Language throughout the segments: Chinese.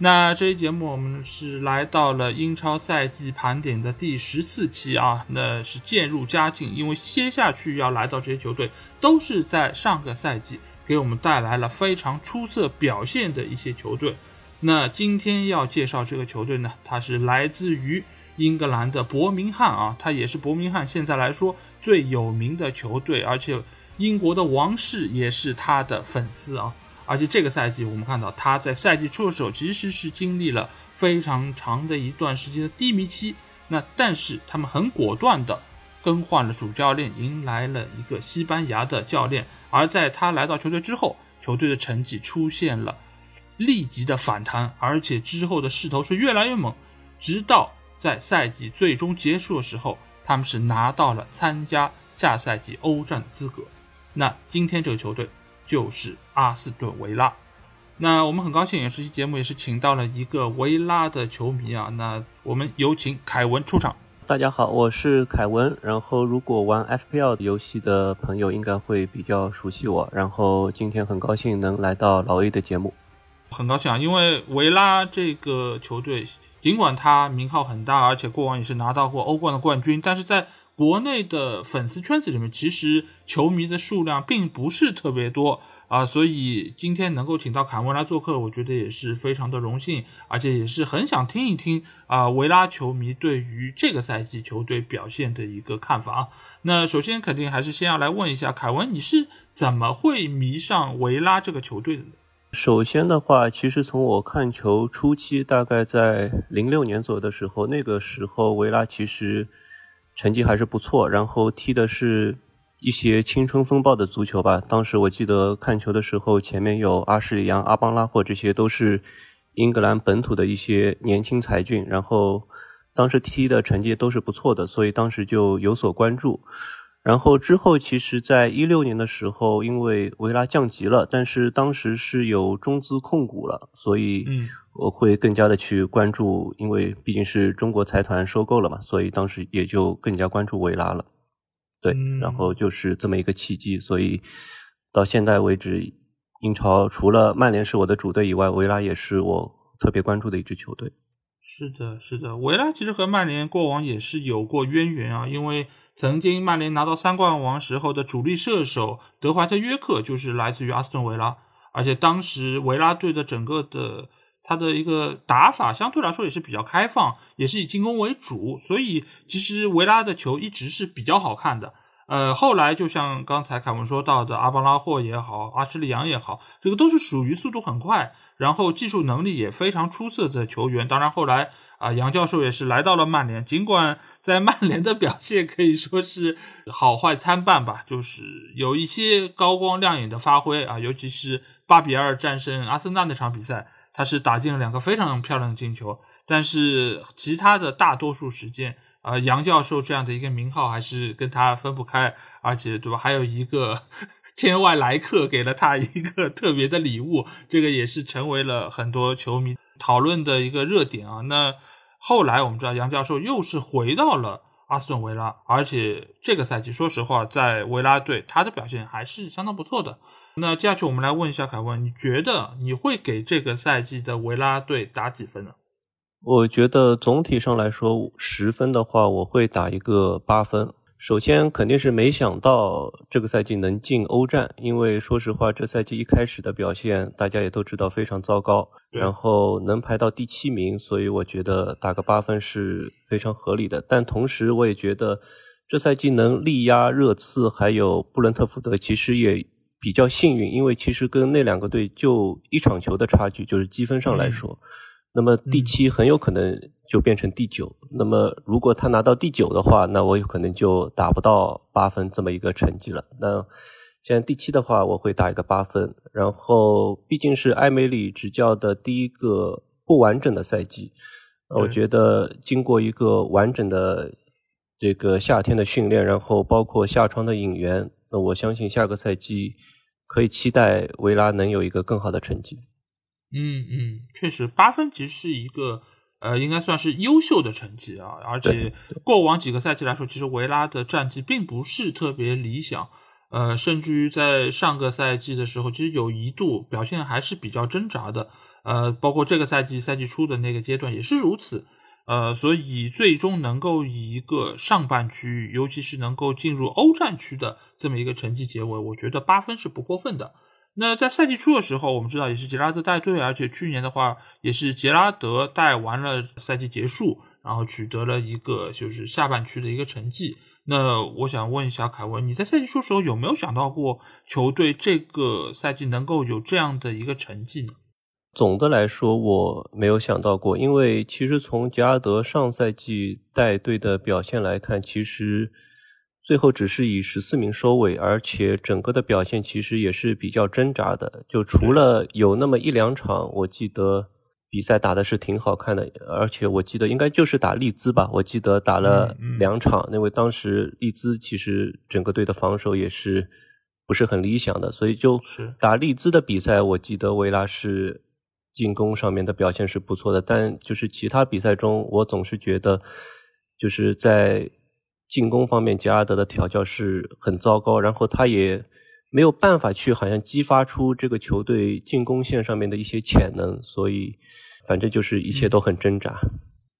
那这期节目我们是来到了英超赛季盘点的第十四期啊，那是渐入佳境，因为接下去要来到这些球队都是在上个赛季给我们带来了非常出色表现的一些球队。那今天要介绍这个球队呢，它是来自于英格兰的伯明翰啊，它也是伯明翰现在来说最有名的球队，而且英国的王室也是他的粉丝啊。而且这个赛季，我们看到他在赛季初的时候，其实是经历了非常长的一段时间的低迷期。那但是他们很果断的更换了主教练，迎来了一个西班牙的教练。而在他来到球队之后，球队的成绩出现了立即的反弹，而且之后的势头是越来越猛，直到在赛季最终结束的时候，他们是拿到了参加下赛季欧战的资格。那今天这个球队。就是阿斯顿维拉，那我们很高兴，也是节目也是请到了一个维拉的球迷啊。那我们有请凯文出场。大家好，我是凯文。然后如果玩 FPL 游戏的朋友应该会比较熟悉我。然后今天很高兴能来到老 A 的节目，很高兴啊，因为维拉这个球队尽管他名号很大，而且过往也是拿到过欧冠的冠军，但是在国内的粉丝圈子里面，其实球迷的数量并不是特别多啊，所以今天能够请到凯文来做客，我觉得也是非常的荣幸，而且也是很想听一听啊维拉球迷对于这个赛季球队表现的一个看法啊。那首先肯定还是先要来问一下凯文，你是怎么会迷上维拉这个球队的呢？首先的话，其实从我看球初期，大概在零六年左右的时候，那个时候维拉其实。成绩还是不错，然后踢的是一些青春风暴的足球吧。当时我记得看球的时候，前面有阿什利杨、阿邦拉霍，这些都是英格兰本土的一些年轻才俊。然后当时踢的成绩都是不错的，所以当时就有所关注。然后之后，其实，在一六年的时候，因为维拉降级了，但是当时是有中资控股了，所以我会更加的去关注，因为毕竟是中国财团收购了嘛，所以当时也就更加关注维拉了。对，然后就是这么一个契机，所以到现在为止，英超除了曼联是我的主队以外，维拉也是我特别关注的一支球队。是的，是的，维拉其实和曼联过往也是有过渊源啊，因为。曾经曼联拿到三冠王时候的主力射手德怀特约克就是来自于阿斯顿维拉，而且当时维拉队的整个的他的一个打法相对来说也是比较开放，也是以进攻为主，所以其实维拉的球一直是比较好看的。呃，后来就像刚才凯文说到的，阿巴拉霍也好，阿什利杨也好，这个都是属于速度很快，然后技术能力也非常出色的球员。当然后来啊，杨教授也是来到了曼联，尽管。在曼联的表现可以说是好坏参半吧，就是有一些高光亮眼的发挥啊，尤其是八比二战胜阿森纳那场比赛，他是打进了两个非常漂亮的进球。但是其他的大多数时间，啊，杨教授这样的一个名号还是跟他分不开，而且对吧？还有一个 天外来客给了他一个特别的礼物，这个也是成为了很多球迷讨论的一个热点啊。那。后来我们知道杨教授又是回到了阿斯顿维拉，而且这个赛季说实话，在维拉队他的表现还是相当不错的。那接下去我们来问一下凯文，你觉得你会给这个赛季的维拉队打几分呢？我觉得总体上来说，十分的话，我会打一个八分。首先肯定是没想到这个赛季能进欧战，因为说实话，这赛季一开始的表现大家也都知道非常糟糕，然后能排到第七名，所以我觉得打个八分是非常合理的。但同时我也觉得这赛季能力压热刺还有布伦特福德，其实也比较幸运，因为其实跟那两个队就一场球的差距，就是积分上来说。那么第七很有可能就变成第九。那么如果他拿到第九的话，那我有可能就打不到八分这么一个成绩了。那现在第七的话，我会打一个八分。然后毕竟是埃梅里执教的第一个不完整的赛季，我觉得经过一个完整的这个夏天的训练，然后包括夏窗的引援，那我相信下个赛季可以期待维拉能有一个更好的成绩。嗯嗯，确实，八分其实是一个呃，应该算是优秀的成绩啊。而且过往几个赛季来说，其实维拉的战绩并不是特别理想，呃，甚至于在上个赛季的时候，其实有一度表现还是比较挣扎的。呃，包括这个赛季赛季初的那个阶段也是如此，呃，所以最终能够以一个上半区，尤其是能够进入欧战区的这么一个成绩结尾，我觉得八分是不过分的。那在赛季初的时候，我们知道也是杰拉德带队，而且去年的话也是杰拉德带完了赛季结束，然后取得了一个就是下半区的一个成绩。那我想问一下凯文，你在赛季初的时候有没有想到过球队这个赛季能够有这样的一个成绩呢？总的来说，我没有想到过，因为其实从杰拉德上赛季带队的表现来看，其实最后只是以十四名收尾，而且整个的表现其实也是比较挣扎的。就除了有那么一两场，我记得比赛打的是挺好看的，而且我记得应该就是打利兹吧，我记得打了两场，因为当时利兹其实整个队的防守也是不是很理想的，所以就打利兹的比赛，我记得维拉是。进攻上面的表现是不错的，但就是其他比赛中，我总是觉得就是在进攻方面，杰拉德的调教是很糟糕，然后他也没有办法去好像激发出这个球队进攻线上面的一些潜能，所以反正就是一切都很挣扎。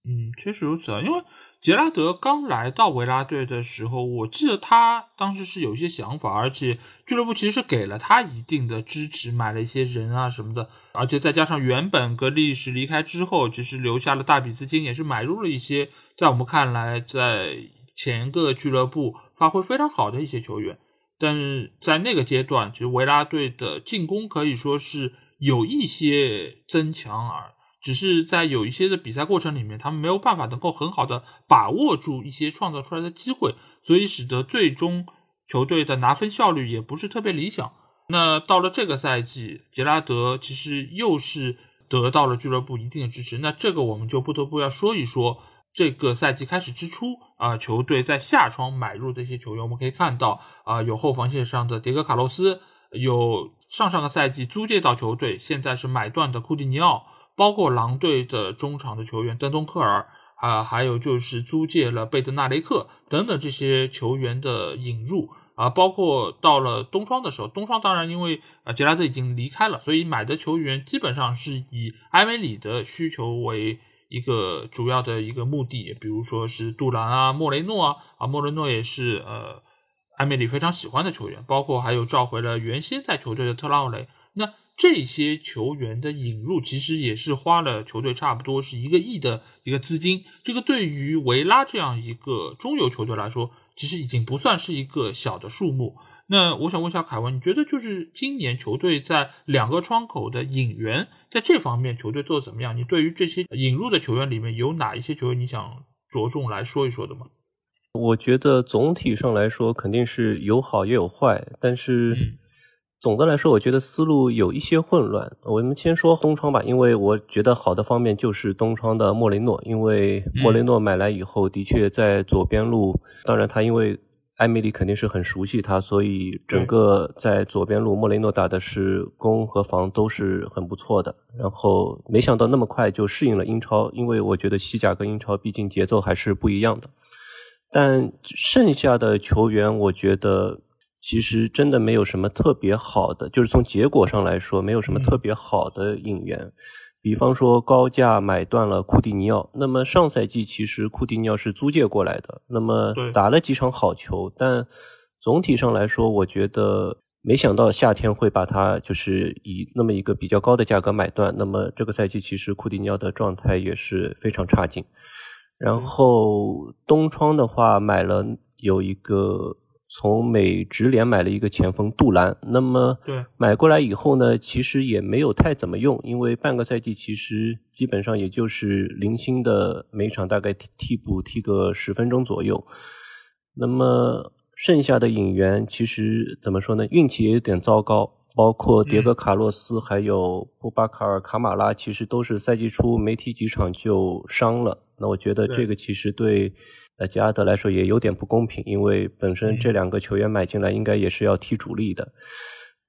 嗯，确实如此啊，因为。杰拉德刚来到维拉队的时候，我记得他当时是有一些想法，而且俱乐部其实是给了他一定的支持，买了一些人啊什么的，而且再加上原本格利什离开之后，其实留下了大笔资金，也是买入了一些在我们看来在前个俱乐部发挥非常好的一些球员。但是在那个阶段，其实维拉队的进攻可以说是有一些增强而。只是在有一些的比赛过程里面，他们没有办法能够很好的把握住一些创造出来的机会，所以使得最终球队的拿分效率也不是特别理想。那到了这个赛季，杰拉德其实又是得到了俱乐部一定的支持。那这个我们就不得不要说一说，这个赛季开始之初啊，球队在夏窗买入这些球员，我们可以看到啊，有后防线上的迭戈卡洛斯，有上上个赛季租借到球队，现在是买断的库蒂尼奥。包括狼队的中场的球员登东克尔啊，还有就是租借了贝德纳雷克等等这些球员的引入啊，包括到了冬窗的时候，冬窗当然因为啊杰拉德已经离开了，所以买的球员基本上是以埃梅里的需求为一个主要的一个目的，比如说是杜兰啊、莫雷诺啊啊，莫雷诺也是呃埃梅里非常喜欢的球员，包括还有召回了原先在球队的特拉奥雷，那。这些球员的引入其实也是花了球队差不多是一个亿的一个资金，这个对于维拉这样一个中游球队来说，其实已经不算是一个小的数目。那我想问一下凯文，你觉得就是今年球队在两个窗口的引援在这方面球队做的怎么样？你对于这些引入的球员里面有哪一些球员你想着重来说一说的吗？我觉得总体上来说肯定是有好也有坏，但是。总的来说，我觉得思路有一些混乱。我们先说东窗吧，因为我觉得好的方面就是东窗的莫雷诺，因为莫雷诺买来以后，的确在左边路，当然他因为艾米丽肯定是很熟悉他，所以整个在左边路，莫雷诺打的是攻和防都是很不错的。然后没想到那么快就适应了英超，因为我觉得西甲跟英超毕竟节奏还是不一样的。但剩下的球员，我觉得。其实真的没有什么特别好的，就是从结果上来说，没有什么特别好的引援。比方说高价买断了库蒂尼奥，那么上赛季其实库蒂尼奥是租借过来的，那么打了几场好球，但总体上来说，我觉得没想到夏天会把他就是以那么一个比较高的价格买断。那么这个赛季其实库蒂尼奥的状态也是非常差劲。然后东窗的话买了有一个。从美职联买了一个前锋杜兰，那么买过来以后呢，其实也没有太怎么用，因为半个赛季其实基本上也就是零星的每场大概替替补踢个十分钟左右。那么剩下的引援其实怎么说呢？运气也有点糟糕，包括迭戈·卡洛斯还有布巴卡尔·卡马拉，其实都是赛季初没踢几场就伤了。那我觉得这个其实对呃加德来说也有点不公平，因为本身这两个球员买进来应该也是要踢主力的。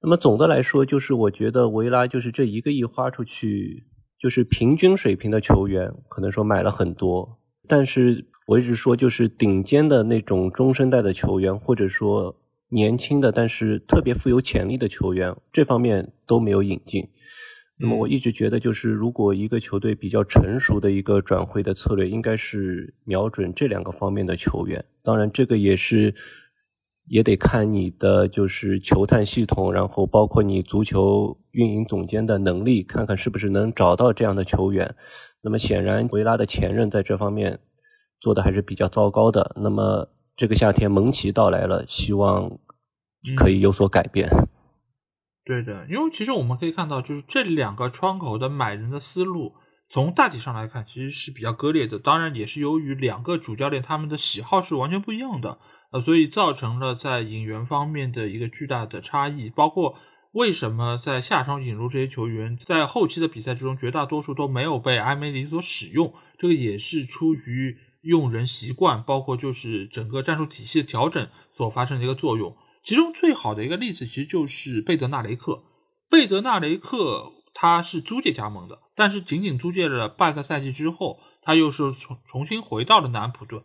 那么总的来说，就是我觉得维拉就是这一个亿花出去，就是平均水平的球员，可能说买了很多，但是我一直说就是顶尖的那种中生代的球员，或者说。年轻的但是特别富有潜力的球员，这方面都没有引进。那么我一直觉得，就是如果一个球队比较成熟的一个转会的策略，应该是瞄准这两个方面的球员。当然，这个也是也得看你的就是球探系统，然后包括你足球运营总监的能力，看看是不是能找到这样的球员。那么显然，维拉的前任在这方面做的还是比较糟糕的。那么。这个夏天蒙奇到来了，希望可以有所改变。对的，因为其实我们可以看到，就是这两个窗口的买人的思路，从大体上来看，其实是比较割裂的。当然，也是由于两个主教练他们的喜好是完全不一样的，呃，所以造成了在引援方面的一个巨大的差异。包括为什么在夏窗引入这些球员，在后期的比赛之中，绝大多数都没有被埃梅里所使用，这个也是出于。用人习惯，包括就是整个战术体系的调整所发生的一个作用。其中最好的一个例子，其实就是贝德纳雷克。贝德纳雷克他是租借加盟的，但是仅仅租借了半个赛季之后，他又是重重新回到了南安普顿。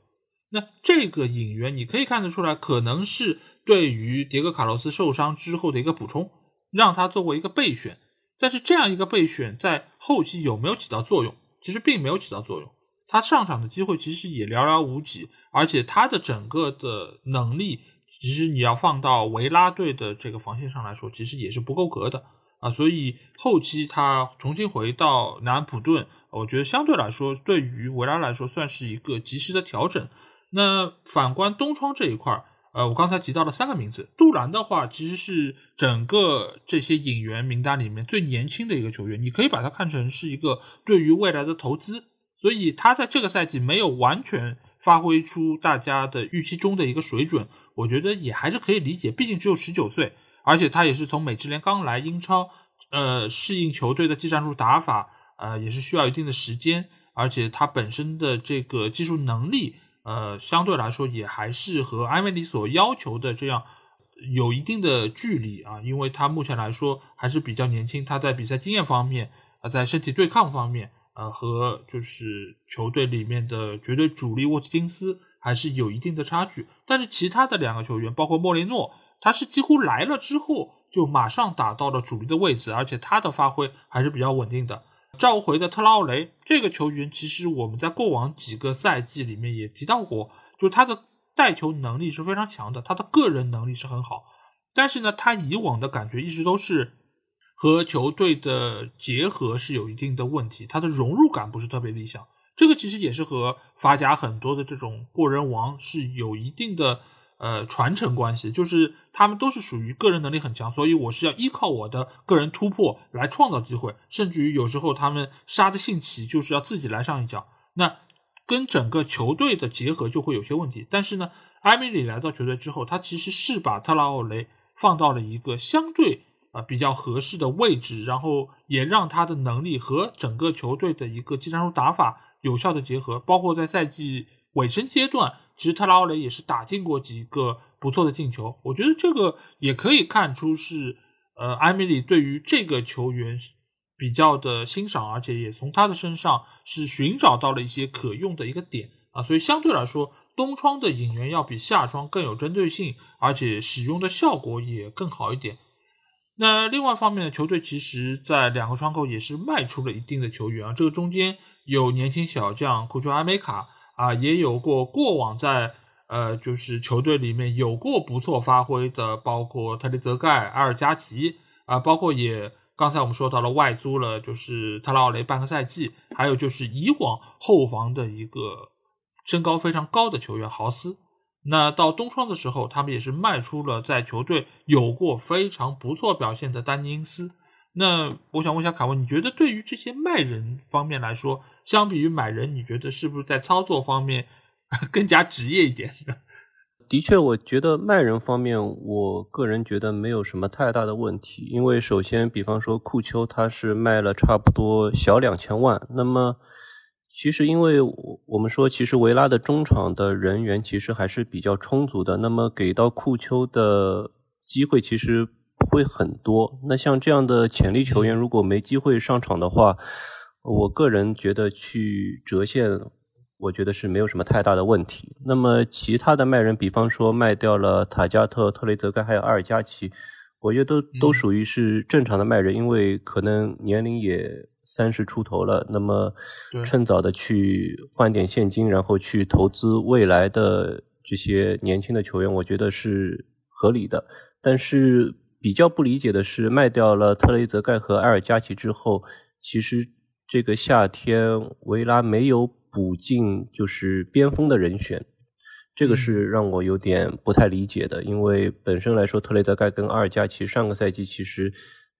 那这个引援你可以看得出来，可能是对于迭戈卡洛斯受伤之后的一个补充，让他作为一个备选。但是这样一个备选在后期有没有起到作用？其实并没有起到作用。他上场的机会其实也寥寥无几，而且他的整个的能力，其实你要放到维拉队的这个防线上来说，其实也是不够格的啊。所以后期他重新回到南安普顿，我觉得相对来说，对于维拉来说算是一个及时的调整。那反观东窗这一块儿呃，我刚才提到了三个名字，杜兰的话其实是整个这些引援名单里面最年轻的一个球员，你可以把它看成是一个对于未来的投资。所以他在这个赛季没有完全发挥出大家的预期中的一个水准，我觉得也还是可以理解，毕竟只有十九岁，而且他也是从美职联刚来英超，呃，适应球队的技战术打法，呃，也是需要一定的时间，而且他本身的这个技术能力，呃，相对来说也还是和埃梅里所要求的这样有一定的距离啊，因为他目前来说还是比较年轻，他在比赛经验方面，啊，在身体对抗方面。呃，和就是球队里面的绝对主力沃特金斯还是有一定的差距，但是其他的两个球员，包括莫雷诺，他是几乎来了之后就马上打到了主力的位置，而且他的发挥还是比较稳定的。召回的特拉奥雷这个球员，其实我们在过往几个赛季里面也提到过，就他的带球能力是非常强的，他的个人能力是很好，但是呢，他以往的感觉一直都是。和球队的结合是有一定的问题，他的融入感不是特别理想。这个其实也是和法甲很多的这种过人王是有一定的呃传承关系，就是他们都是属于个人能力很强，所以我是要依靠我的个人突破来创造机会，甚至于有时候他们杀的兴起就是要自己来上一脚，那跟整个球队的结合就会有些问题。但是呢，埃米里来到球队之后，他其实是把特拉奥雷放到了一个相对。啊，比较合适的位置，然后也让他的能力和整个球队的一个技战术打法有效的结合。包括在赛季尾声阶段，其实特拉奥雷也是打进过几个不错的进球。我觉得这个也可以看出是，呃，埃米里对于这个球员比较的欣赏，而且也从他的身上是寻找到了一些可用的一个点啊。所以相对来说，东窗的引援要比夏窗更有针对性，而且使用的效果也更好一点。那另外一方面呢球队，其实在两个窗口也是卖出了一定的球员啊。这个中间有年轻小将库丘阿梅卡啊，也有过过往在呃就是球队里面有过不错发挥的，包括特雷泽盖、埃尔加奇啊，包括也刚才我们说到了外租了，就是特拉奥雷半个赛季，还有就是以往后防的一个身高非常高的球员豪斯。那到冬窗的时候，他们也是卖出了在球队有过非常不错表现的丹尼因斯。那我想问一下卡文，你觉得对于这些卖人方面来说，相比于买人，你觉得是不是在操作方面 更加职业一点？的确，我觉得卖人方面，我个人觉得没有什么太大的问题。因为首先，比方说库丘，他是卖了差不多小两千万。那么，其实因为我们说，其实维拉的中场的人员其实还是比较充足的。那么给到库丘的机会其实不会很多。那像这样的潜力球员，如果没机会上场的话，我个人觉得去折现。我觉得是没有什么太大的问题。那么其他的卖人，比方说卖掉了塔加特、特雷泽盖还有阿尔加奇，我觉得都都属于是正常的卖人，因为可能年龄也三十出头了。那么趁早的去换点现金，然后去投资未来的这些年轻的球员，我觉得是合理的。但是比较不理解的是，卖掉了特雷泽盖和埃尔加奇之后，其实这个夏天维拉没有。补进就是边锋的人选，这个是让我有点不太理解的。因为本身来说，特雷泽盖跟阿尔加奇上个赛季其实，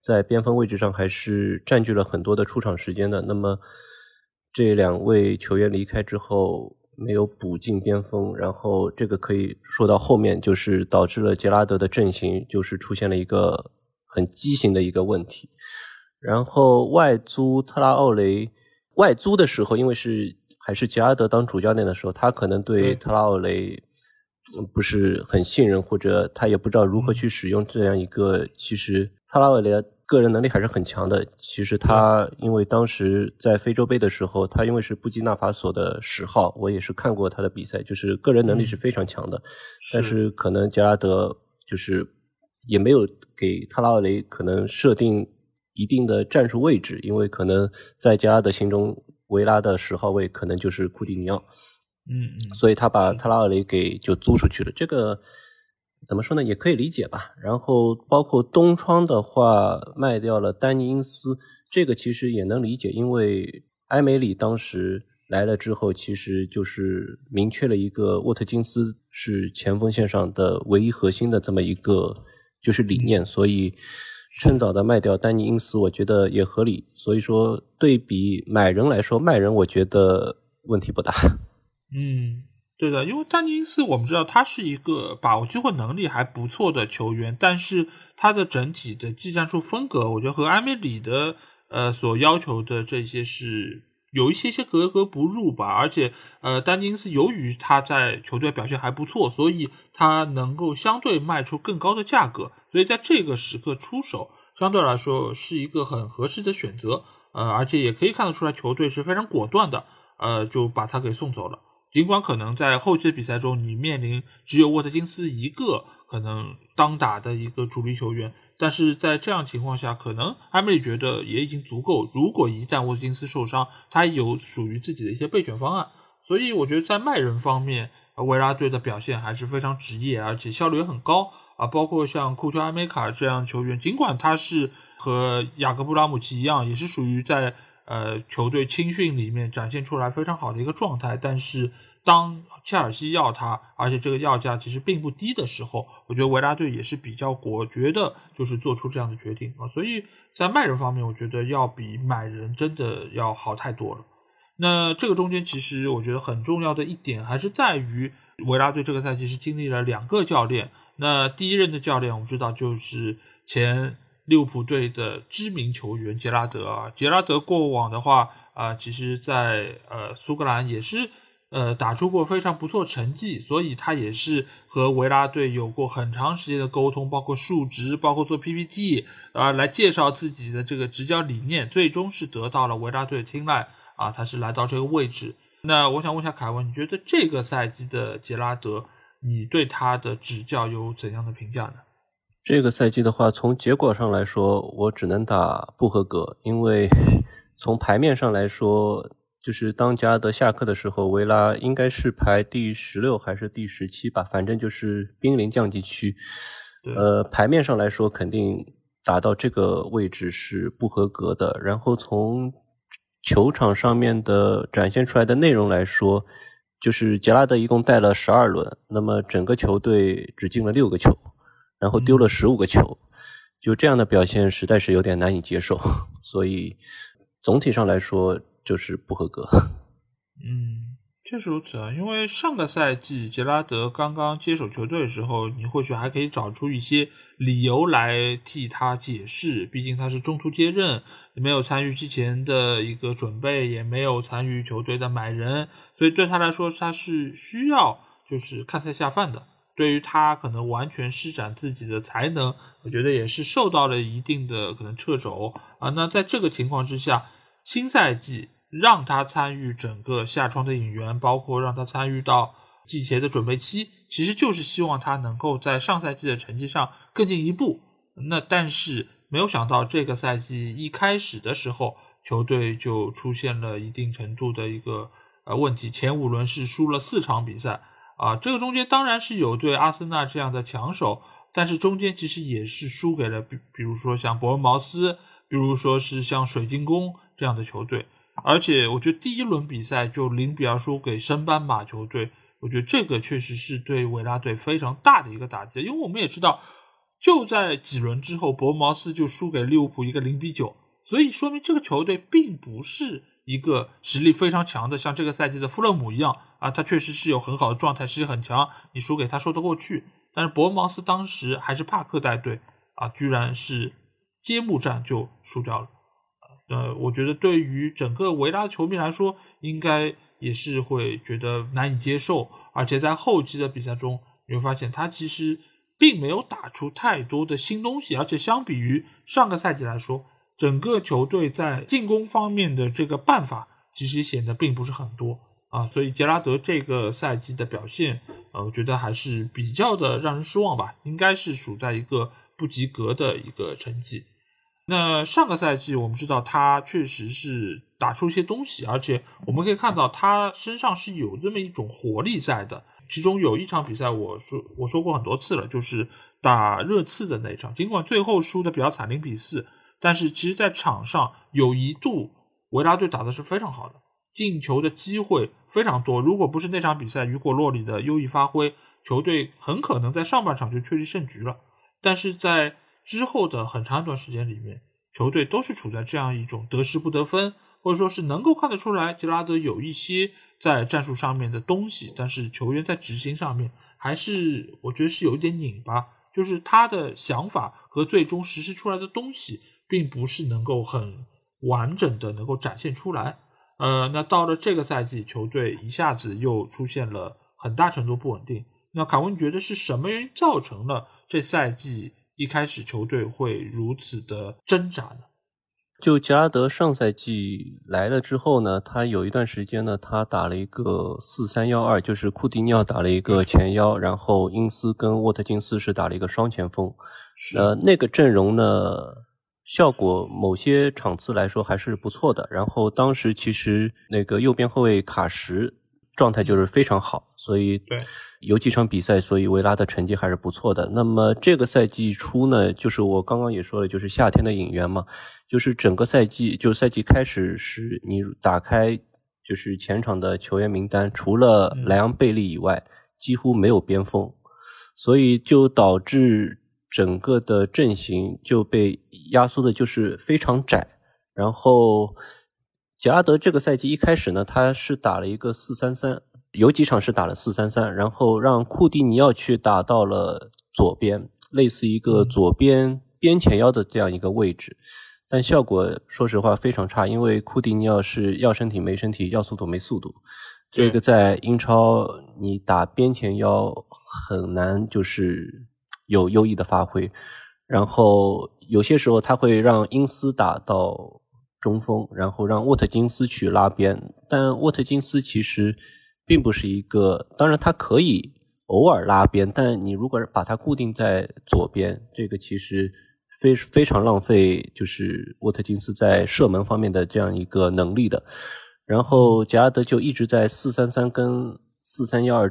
在边锋位置上还是占据了很多的出场时间的。那么这两位球员离开之后，没有补进边锋，然后这个可以说到后面，就是导致了杰拉德的阵型就是出现了一个很畸形的一个问题。然后外租特拉奥雷，外租的时候，因为是。还是杰拉德当主教练的时候，他可能对特拉奥雷不是很信任，或者他也不知道如何去使用这样一个。其实特拉奥雷个人能力还是很强的。其实他因为当时在非洲杯的时候，他因为是布基纳法索的十号，我也是看过他的比赛，就是个人能力是非常强的。但是可能杰拉德就是也没有给特拉奥雷可能设定一定的战术位置，因为可能在杰拉德心中。维拉的十号位可能就是库蒂尼奥，嗯嗯，所以他把特拉奥雷给就租出去了。这个怎么说呢？也可以理解吧。然后包括东窗的话，卖掉了丹尼因斯，这个其实也能理解，因为埃梅里当时来了之后，其实就是明确了一个沃特金斯是前锋线上的唯一核心的这么一个就是理念，所以。趁早的卖掉丹尼因斯，我觉得也合理。所以说，对比买人来说，卖人我觉得问题不大。嗯，对的，因为丹尼斯我们知道他是一个把握机会能力还不错的球员，但是他的整体的技战术风格，我觉得和埃梅里的呃所要求的这些是。有一些些格格不入吧，而且，呃，丹尼斯由于他在球队表现还不错，所以他能够相对卖出更高的价格，所以在这个时刻出手，相对来说是一个很合适的选择，呃，而且也可以看得出来球队是非常果断的，呃，就把他给送走了。尽管可能在后期的比赛中，你面临只有沃特金斯一个可能当打的一个主力球员。但是在这样情况下，可能埃梅里觉得也已经足够。如果一旦沃特金斯受伤，他有属于自己的一些备选方案。所以我觉得在卖人方面，维拉队的表现还是非常职业，而且效率也很高啊。包括像库丘埃梅卡这样球员，尽管他是和雅各布拉姆齐一样，也是属于在呃球队青训里面展现出来非常好的一个状态，但是。当切尔西要他，而且这个要价其实并不低的时候，我觉得维拉队也是比较果决的，就是做出这样的决定啊。所以在卖人方面，我觉得要比买人真的要好太多了。那这个中间其实我觉得很重要的一点还是在于维拉队这个赛季是经历了两个教练。那第一任的教练我们知道就是前利物浦队的知名球员杰拉德啊。杰拉德过往的话啊，其实在呃苏格兰也是。呃，打出过非常不错成绩，所以他也是和维拉队有过很长时间的沟通，包括述职，包括做 PPT，啊，来介绍自己的这个执教理念，最终是得到了维拉队的青睐，啊，他是来到这个位置。那我想问一下凯文，你觉得这个赛季的杰拉德，你对他的执教有怎样的评价呢？这个赛季的话，从结果上来说，我只能打不合格，因为 从牌面上来说。就是当加德下课的时候，维拉应该是排第十六还是第十七吧，反正就是濒临降级区。呃，牌面上来说，肯定打到这个位置是不合格的。然后从球场上面的展现出来的内容来说，就是杰拉德一共带了十二轮，那么整个球队只进了六个球，然后丢了十五个球，就这样的表现实在是有点难以接受。所以总体上来说。就是不合格。嗯，确实如此啊，因为上个赛季杰拉德刚刚接手球队的时候，你或许还可以找出一些理由来替他解释，毕竟他是中途接任，没有参与之前的一个准备，也没有参与球队的买人，所以对他来说他是需要就是看菜下饭的。对于他可能完全施展自己的才能，我觉得也是受到了一定的可能掣肘啊。那在这个情况之下，新赛季。让他参与整个夏窗的引援，包括让他参与到季前的准备期，其实就是希望他能够在上赛季的成绩上更进一步。那但是没有想到，这个赛季一开始的时候，球队就出现了一定程度的一个呃问题，前五轮是输了四场比赛啊。这个中间当然是有对阿森纳这样的强手，但是中间其实也是输给了比比如说像伯恩茅斯，比如说是像水晶宫这样的球队。而且我觉得第一轮比赛就零比二输给升班马球队，我觉得这个确实是对维拉队非常大的一个打击。因为我们也知道，就在几轮之后，博茅斯就输给利物浦一个零比九，所以说明这个球队并不是一个实力非常强的，像这个赛季的富勒姆一样啊，他确实是有很好的状态，实力很强，你输给他说得过去。但是博茅斯当时还是帕克带队啊，居然是揭幕战就输掉了。呃，我觉得对于整个维拉的球迷来说，应该也是会觉得难以接受。而且在后期的比赛中，你会发现他其实并没有打出太多的新东西。而且相比于上个赛季来说，整个球队在进攻方面的这个办法其实显得并不是很多啊。所以杰拉德这个赛季的表现，呃，我觉得还是比较的让人失望吧，应该是处在一个不及格的一个成绩。那上个赛季我们知道他确实是打出一些东西，而且我们可以看到他身上是有这么一种活力在的。其中有一场比赛，我说我说过很多次了，就是打热刺的那一场。尽管最后输的比较惨，零比四，但是其实在场上有一度维拉队打的是非常好的，进球的机会非常多。如果不是那场比赛雨果洛里的优异发挥，球队很可能在上半场就确立胜局了。但是在之后的很长一段时间里面，球队都是处在这样一种得失不得分，或者说是能够看得出来杰拉德有一些在战术上面的东西，但是球员在执行上面还是我觉得是有一点拧巴，就是他的想法和最终实施出来的东西，并不是能够很完整的能够展现出来。呃，那到了这个赛季，球队一下子又出现了很大程度不稳定。那卡文觉得是什么原因造成了这赛季？一开始球队会如此的挣扎呢？就加拉德上赛季来了之后呢，他有一段时间呢，他打了一个四三幺二，就是库蒂尼奥打了一个前腰，然后因斯跟沃特金斯是打了一个双前锋。呃，那个阵容呢，效果某些场次来说还是不错的。然后当时其实那个右边后卫卡什状态就是非常好。所以，有几场比赛，所以维拉的成绩还是不错的。那么这个赛季初呢，就是我刚刚也说了，就是夏天的引援嘛，就是整个赛季，就赛季开始时，你打开就是前场的球员名单，除了莱昂贝利以外，几乎没有边锋，所以就导致整个的阵型就被压缩的，就是非常窄。然后，杰拉德这个赛季一开始呢，他是打了一个四三三。有几场是打了四三三，然后让库蒂尼奥去打到了左边，类似一个左边边前腰的这样一个位置，但效果说实话非常差，因为库蒂尼奥是要身体没身体，要速度没速度，这个在英超你打边前腰很难就是有优异的发挥，然后有些时候他会让因斯打到中锋，然后让沃特金斯去拉边，但沃特金斯其实。并不是一个，当然他可以偶尔拉边，但你如果把它固定在左边，这个其实非非常浪费，就是沃特金斯在射门方面的这样一个能力的。然后杰拉德就一直在四三三跟四三幺二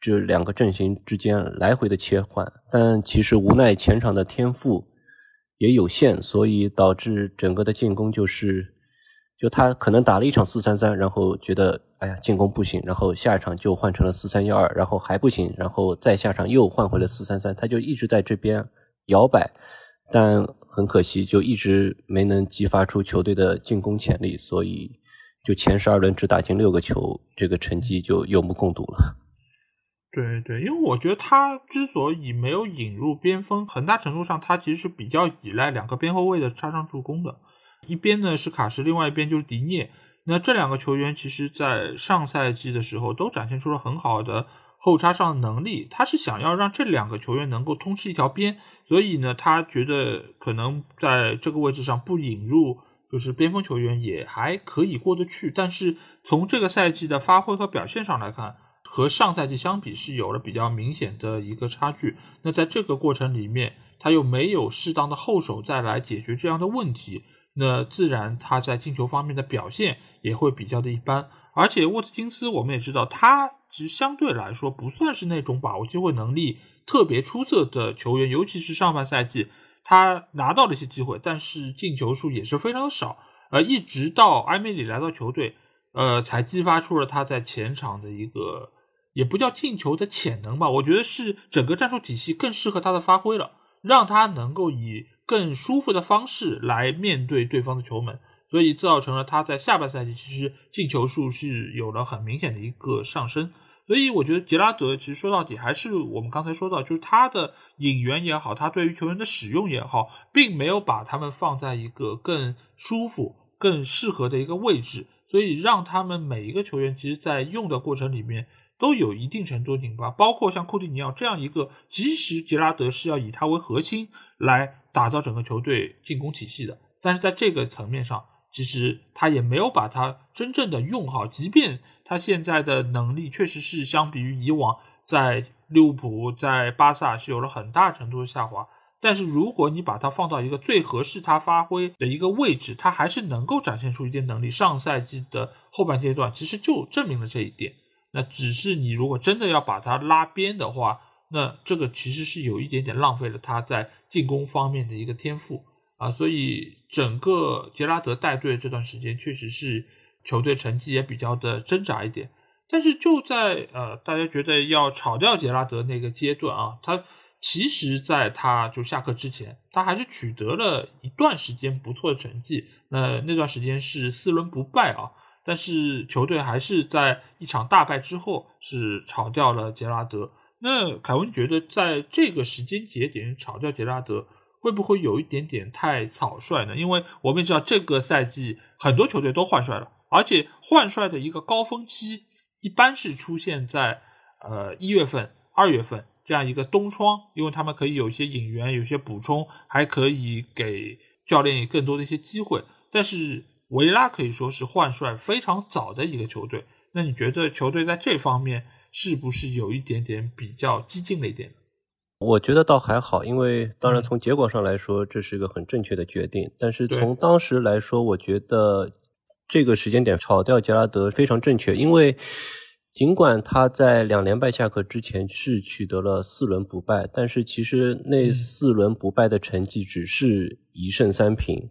这两个阵型之间来回的切换，但其实无奈前场的天赋也有限，所以导致整个的进攻就是。就他可能打了一场四三三，然后觉得哎呀进攻不行，然后下一场就换成了四三幺二，然后还不行，然后再下场又换回了四三三，他就一直在这边摇摆，但很可惜就一直没能激发出球队的进攻潜力，所以就前十二轮只打进六个球，这个成绩就有目共睹了。对对，因为我觉得他之所以没有引入边锋，很大程度上他其实是比较依赖两个边后卫的插上助攻的。一边呢是卡什，另外一边就是迪涅。那这两个球员其实，在上赛季的时候都展现出了很好的后插上能力。他是想要让这两个球员能够通吃一条边，所以呢，他觉得可能在这个位置上不引入就是边锋球员也还可以过得去。但是从这个赛季的发挥和表现上来看，和上赛季相比是有了比较明显的一个差距。那在这个过程里面，他又没有适当的后手再来解决这样的问题。那自然他在进球方面的表现也会比较的一般，而且沃特金斯我们也知道，他其实相对来说不算是那种把握机会能力特别出色的球员，尤其是上半赛季他拿到了一些机会，但是进球数也是非常的少，而一直到埃梅里来到球队，呃，才激发出了他在前场的一个也不叫进球的潜能吧，我觉得是整个战术体系更适合他的发挥了，让他能够以。更舒服的方式来面对对方的球门，所以造成了他在下半赛季其实进球数是有了很明显的一个上升。所以我觉得杰拉德其实说到底还是我们刚才说到，就是他的引援也好，他对于球员的使用也好，并没有把他们放在一个更舒服、更适合的一个位置，所以让他们每一个球员其实，在用的过程里面都有一定程度拧巴，包括像库蒂尼奥这样一个，其实杰拉德是要以他为核心来。打造整个球队进攻体系的，但是在这个层面上，其实他也没有把他真正的用好。即便他现在的能力确实是相比于以往在利物浦、在巴萨是有了很大程度的下滑，但是如果你把他放到一个最合适他发挥的一个位置，他还是能够展现出一定能力。上赛季的后半阶段其实就证明了这一点。那只是你如果真的要把他拉边的话，那这个其实是有一点点浪费了他在。进攻方面的一个天赋啊，所以整个杰拉德带队这段时间确实是球队成绩也比较的挣扎一点。但是就在呃大家觉得要炒掉杰拉德那个阶段啊，他其实在他就下课之前，他还是取得了一段时间不错的成绩。那那段时间是四轮不败啊，但是球队还是在一场大败之后是炒掉了杰拉德。那凯文觉得在这个时间节点炒掉杰拉德会不会有一点点太草率呢？因为我们也知道这个赛季很多球队都换帅了，而且换帅的一个高峰期一般是出现在呃一月份、二月份这样一个冬窗，因为他们可以有一些引援、有些补充，还可以给教练更多的一些机会。但是维拉可以说是换帅非常早的一个球队，那你觉得球队在这方面？是不是有一点点比较激进了一点？我觉得倒还好，因为当然从结果上来说，这是一个很正确的决定。但是从当时来说，我觉得这个时间点炒掉杰拉德非常正确，因为尽管他在两连败下课之前是取得了四轮不败，但是其实那四轮不败的成绩只是一胜三平。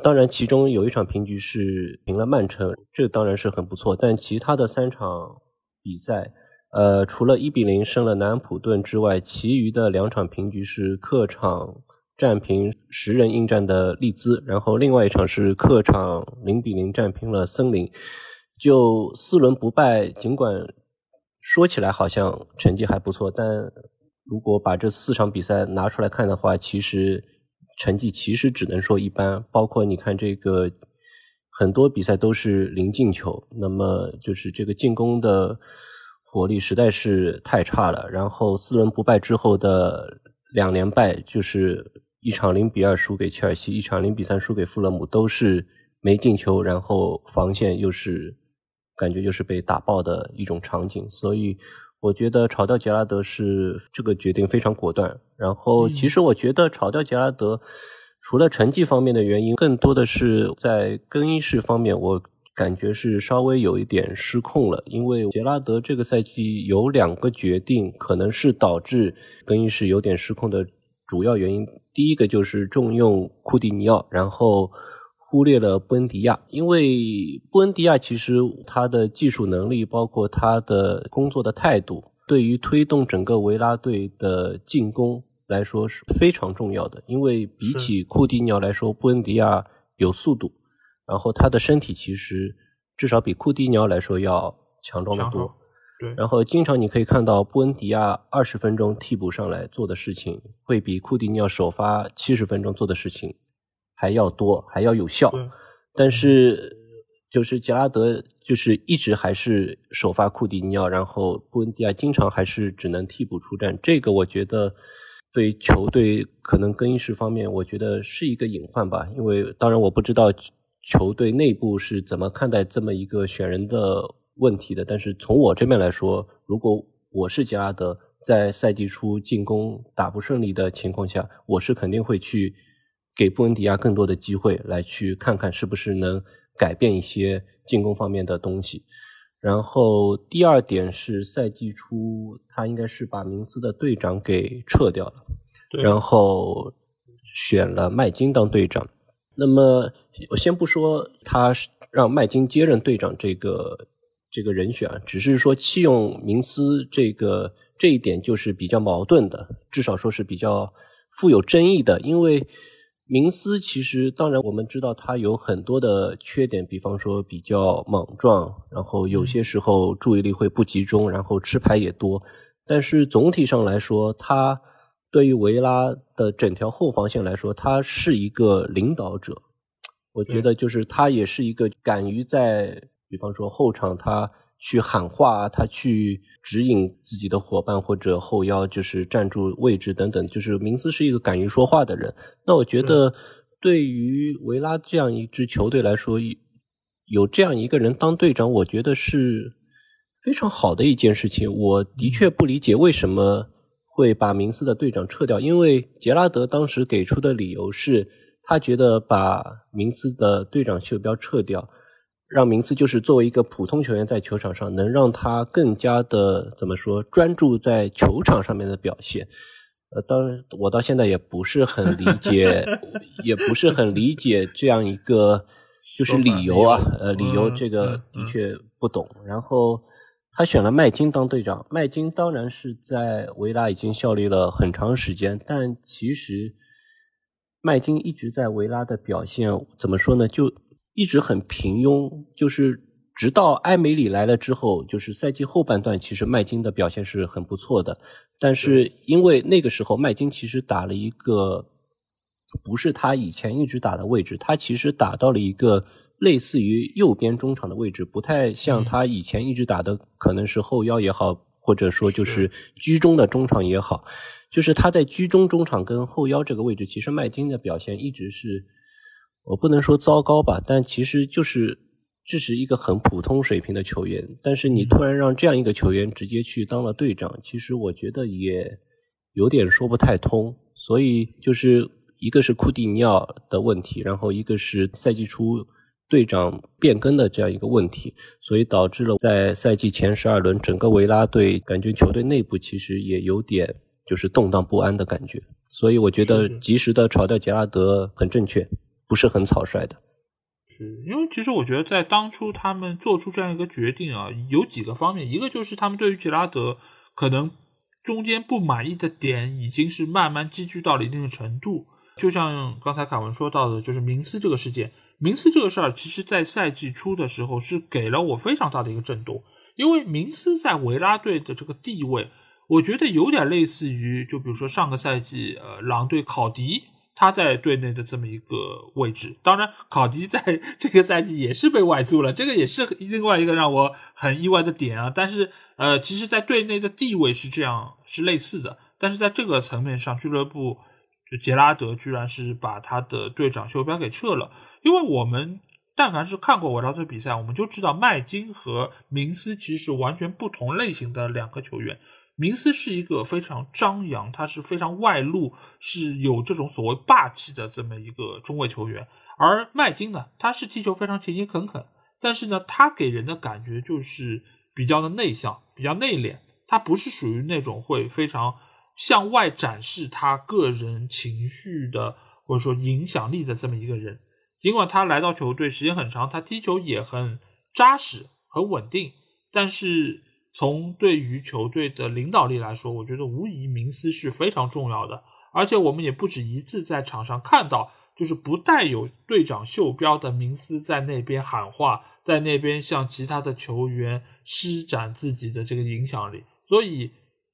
当然，其中有一场平局是平了曼城，这当然是很不错。但其他的三场比赛。呃，除了一比零胜了南安普顿之外，其余的两场平局是客场战平十人应战的利兹，然后另外一场是客场零比零战平了森林。就四轮不败，尽管说起来好像成绩还不错，但如果把这四场比赛拿出来看的话，其实成绩其实只能说一般。包括你看这个很多比赛都是零进球，那么就是这个进攻的。火力实在是太差了，然后四轮不败之后的两连败，就是一场零比二输给切尔西，一场零比三输给富勒姆，都是没进球，然后防线又是感觉就是被打爆的一种场景，所以我觉得炒掉杰拉德是这个决定非常果断。然后其实我觉得炒掉杰拉德，除了成绩方面的原因，更多的是在更衣室方面，我。感觉是稍微有一点失控了，因为杰拉德这个赛季有两个决定，可能是导致更衣室有点失控的主要原因。第一个就是重用库蒂尼奥，然后忽略了布恩迪亚，因为布恩迪亚其实他的技术能力，包括他的工作的态度，对于推动整个维拉队的进攻来说是非常重要的。因为比起库蒂尼奥来说，布恩迪亚有速度。然后他的身体其实至少比库蒂尼奥来说要强壮的多。对，然后经常你可以看到布恩迪亚二十分钟替补上来做的事情，会比库蒂尼奥首发七十分钟做的事情还要多，还要有效。但是就是杰拉德就是一直还是首发库蒂尼奥，然后布恩迪亚经常还是只能替补出战。这个我觉得对球队可能更衣室方面，我觉得是一个隐患吧。因为当然我不知道球队内部是怎么看待这么一个选人的。问题的，但是从我这边来说，如果我是杰拉德，在赛季初进攻打不顺利的情况下，我是肯定会去给布恩迪亚更多的机会，来去看看是不是能改变一些进攻方面的东西。然后第二点是赛季初他应该是把明斯的队长给撤掉了，然后选了麦金当队长。那么我先不说他让麦金接任队长这个。这个人选啊，只是说弃用明斯这个这一点就是比较矛盾的，至少说是比较富有争议的。因为明斯其实当然我们知道他有很多的缺点，比方说比较莽撞，然后有些时候注意力会不集中，然后吃牌也多。但是总体上来说，他对于维拉的整条后防线来说，他是一个领导者。我觉得就是他也是一个敢于在。比方说后场他去喊话，他去指引自己的伙伴或者后腰，就是站住位置等等。就是明斯是一个敢于说话的人。那我觉得，对于维拉这样一支球队来说，有这样一个人当队长，我觉得是非常好的一件事情。我的确不理解为什么会把明斯的队长撤掉，因为杰拉德当时给出的理由是他觉得把明斯的队长袖标撤掉。让明斯就是作为一个普通球员在球场上，能让他更加的怎么说专注在球场上面的表现。呃，当然我到现在也不是很理解，也不是很理解这样一个就是理由啊。呃，理由这个的确不懂。然后他选了麦金当队长，麦金当然是在维拉已经效力了很长时间，但其实麦金一直在维拉的表现怎么说呢？就一直很平庸，就是直到埃梅里来了之后，就是赛季后半段，其实麦金的表现是很不错的。但是因为那个时候麦金其实打了一个不是他以前一直打的位置，他其实打到了一个类似于右边中场的位置，不太像他以前一直打的可能是后腰也好，或者说就是居中的中场也好，就是他在居中中场跟后腰这个位置，其实麦金的表现一直是。我不能说糟糕吧，但其实就是这是一个很普通水平的球员。但是你突然让这样一个球员直接去当了队长，其实我觉得也有点说不太通。所以就是一个是库蒂尼奥的问题，然后一个是赛季初队长变更的这样一个问题，所以导致了在赛季前十二轮，整个维拉队感觉球队内部其实也有点就是动荡不安的感觉。所以我觉得及时的炒掉杰拉德很正确。不是很草率的，是因为其实我觉得在当初他们做出这样一个决定啊，有几个方面，一个就是他们对于杰拉德可能中间不满意的点已经是慢慢积聚到了一定的程度，就像刚才凯文说到的，就是明斯这个事件，明斯这个事儿，其实在赛季初的时候是给了我非常大的一个震动，因为明斯在维拉队的这个地位，我觉得有点类似于，就比如说上个赛季呃狼队考迪。他在队内的这么一个位置，当然考迪在这个赛季也是被外租了，这个也是另外一个让我很意外的点啊。但是呃，其实，在队内的地位是这样，是类似的。但是在这个层面上，俱乐部就杰拉德居然是把他的队长袖标给撤了，因为我们但凡是看过维拉队比赛，我们就知道麦金和明斯其实是完全不同类型的两个球员。明斯是一个非常张扬，他是非常外露，是有这种所谓霸气的这么一个中卫球员。而麦金呢，他是踢球非常勤勤恳恳，但是呢，他给人的感觉就是比较的内向，比较内敛。他不是属于那种会非常向外展示他个人情绪的或者说影响力的这么一个人。尽管他来到球队时间很长，他踢球也很扎实、很稳定，但是。从对于球队的领导力来说，我觉得无疑明斯是非常重要的。而且我们也不止一次在场上看到就是不带有队长袖标的明斯在那边喊话，在那边向其他的球员施展自己的这个影响力。所以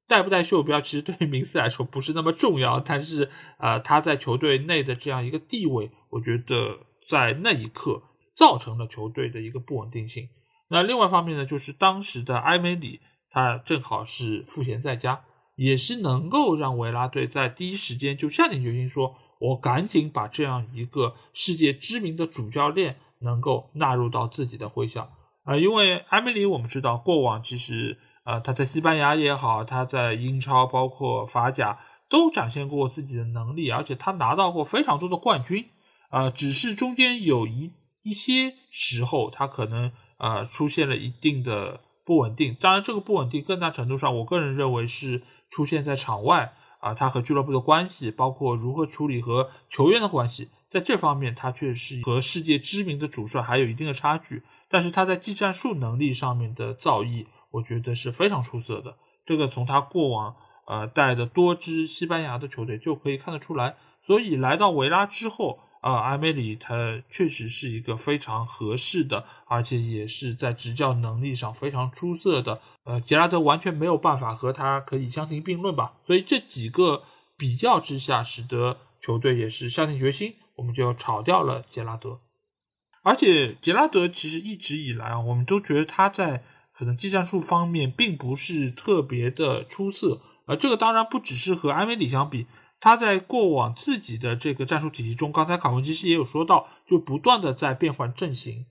带不带袖标其实对于明斯来说不是那么重要，但是呃他在球队内的这样一个地位，我觉得在那一刻造成了球队的一个不稳定性。那另外一方面呢，就是当时的埃梅里他正好是赋闲在家。也是能够让维拉队在第一时间就下定决心说，我赶紧把这样一个世界知名的主教练能够纳入到自己的麾下啊，因为埃梅里我们知道过往其实呃他在西班牙也好，他在英超包括法甲都展现过自己的能力，而且他拿到过非常多的冠军啊，只是中间有一一些时候他可能呃出现了一定的不稳定，当然这个不稳定更大程度上，我个人认为是。出现在场外啊，他和俱乐部的关系，包括如何处理和球员的关系，在这方面他确实和世界知名的主帅还有一定的差距。但是他在技战术能力上面的造诣，我觉得是非常出色的。这个从他过往呃带的多支西班牙的球队就可以看得出来。所以来到维拉之后啊，阿梅里他确实是一个非常合适的，而且也是在执教能力上非常出色的。呃，杰拉德完全没有办法和他可以相提并论吧，所以这几个比较之下，使得球队也是下定决心，我们就炒掉了杰拉德。而且杰拉德其实一直以来啊，我们都觉得他在可能技战术方面并不是特别的出色，而这个当然不只是和埃梅里相比，他在过往自己的这个战术体系中，刚才卡文其实也有说到，就不断的在变换阵型，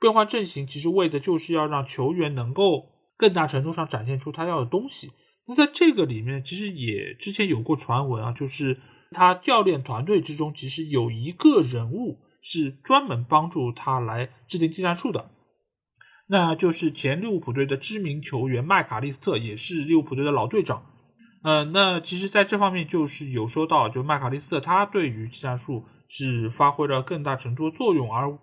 变换阵型其实为的就是要让球员能够。更大程度上展现出他要的东西。那在这个里面，其实也之前有过传闻啊，就是他教练团队之中，其实有一个人物是专门帮助他来制定技战术的，那就是前利物浦队的知名球员麦卡利斯特，也是利物浦队的老队长。呃，那其实在这方面就是有说到，就麦卡利斯特他对于技战术是发挥了更大程度的作用，而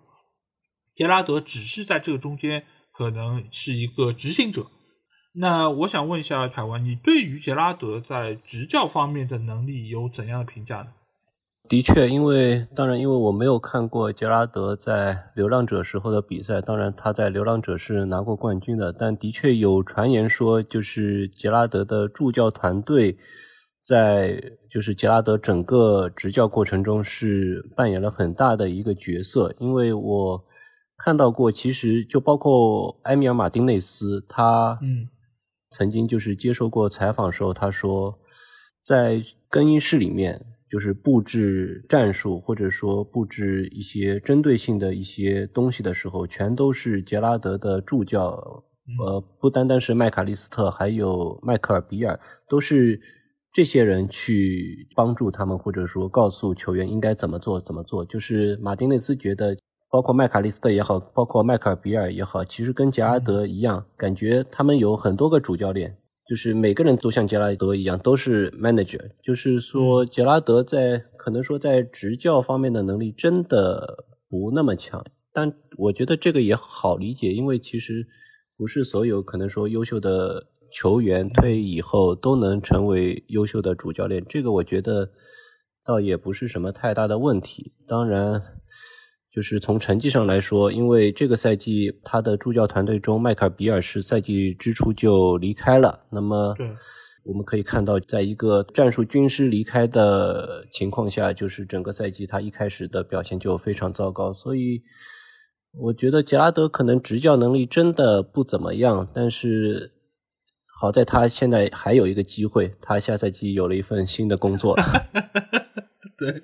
杰拉德只是在这个中间。可能是一个执行者。那我想问一下凯文，你对于杰拉德在执教方面的能力有怎样的评价呢？的确，因为当然，因为我没有看过杰拉德在流浪者时候的比赛。当然，他在流浪者是拿过冠军的。但的确有传言说，就是杰拉德的助教团队在就是杰拉德整个执教过程中是扮演了很大的一个角色。因为我。看到过，其实就包括埃米尔·马丁内斯，他嗯，曾经就是接受过采访时候，他说，在更衣室里面，就是布置战术或者说布置一些针对性的一些东西的时候，全都是杰拉德的助教，呃，不单单是麦卡利斯特，还有迈克尔·比尔，都是这些人去帮助他们，或者说告诉球员应该怎么做怎么做。就是马丁内斯觉得。包括麦卡利斯特也好，包括迈克尔比尔也好，其实跟杰拉德一样，感觉他们有很多个主教练，就是每个人都像杰拉德一样，都是 manager。就是说，杰拉德在可能说在执教方面的能力真的不那么强，但我觉得这个也好理解，因为其实不是所有可能说优秀的球员退役以后都能成为优秀的主教练，这个我觉得倒也不是什么太大的问题。当然。就是从成绩上来说，因为这个赛季他的助教团队中，迈克尔比尔是赛季之初就离开了。那么，我们可以看到，在一个战术军师离开的情况下，就是整个赛季他一开始的表现就非常糟糕。所以，我觉得杰拉德可能执教能力真的不怎么样，但是好在他现在还有一个机会，他下赛季有了一份新的工作。对，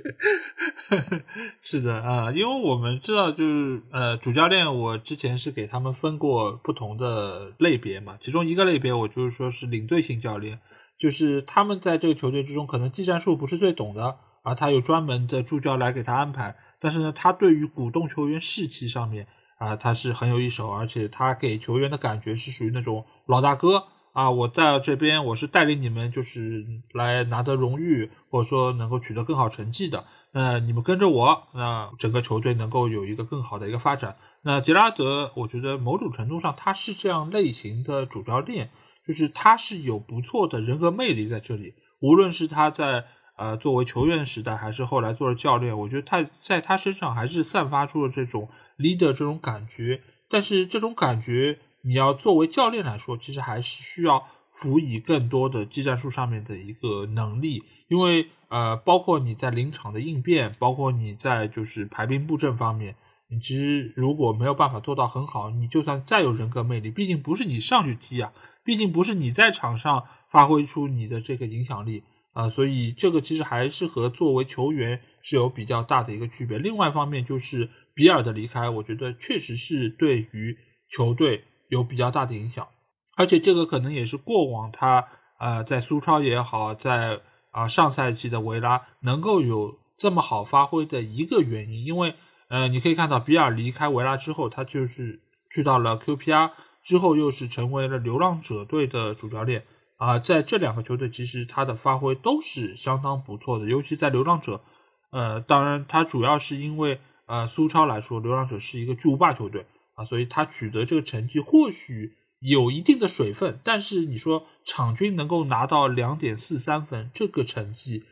是的啊，因为我们知道，就是呃，主教练，我之前是给他们分过不同的类别嘛，其中一个类别我就是说是领队型教练，就是他们在这个球队之中，可能技战术不是最懂的，而他有专门的助教来给他安排，但是呢，他对于鼓动球员士气上面啊，他是很有一手，而且他给球员的感觉是属于那种老大哥。啊，我在这边，我是带领你们，就是来拿得荣誉，或者说能够取得更好成绩的。那你们跟着我，那整个球队能够有一个更好的一个发展。那杰拉德，我觉得某种程度上他是这样类型的主教练，就是他是有不错的人格魅力在这里。无论是他在呃作为球员时代，还是后来做了教练，我觉得他在他身上还是散发出了这种 leader 这种感觉。但是这种感觉，你要作为教练来说，其实还是需要辅以更多的技战术上面的一个能力，因为呃，包括你在临场的应变，包括你在就是排兵布阵方面，你其实如果没有办法做到很好，你就算再有人格魅力，毕竟不是你上去踢啊，毕竟不是你在场上发挥出你的这个影响力啊，所以这个其实还是和作为球员是有比较大的一个区别。另外一方面就是。比尔的离开，我觉得确实是对于球队有比较大的影响，而且这个可能也是过往他呃在苏超也好，在啊上赛季的维拉能够有这么好发挥的一个原因，因为呃你可以看到比尔离开维拉之后，他就是去到了 QPR 之后，又是成为了流浪者队的主教练啊，在这两个球队其实他的发挥都是相当不错的，尤其在流浪者，呃当然他主要是因为。呃，苏超来说，流浪者是一个巨无霸球队啊，所以他取得这个成绩或许有一定的水分，但是你说场均能够拿到两点四三分，这个成绩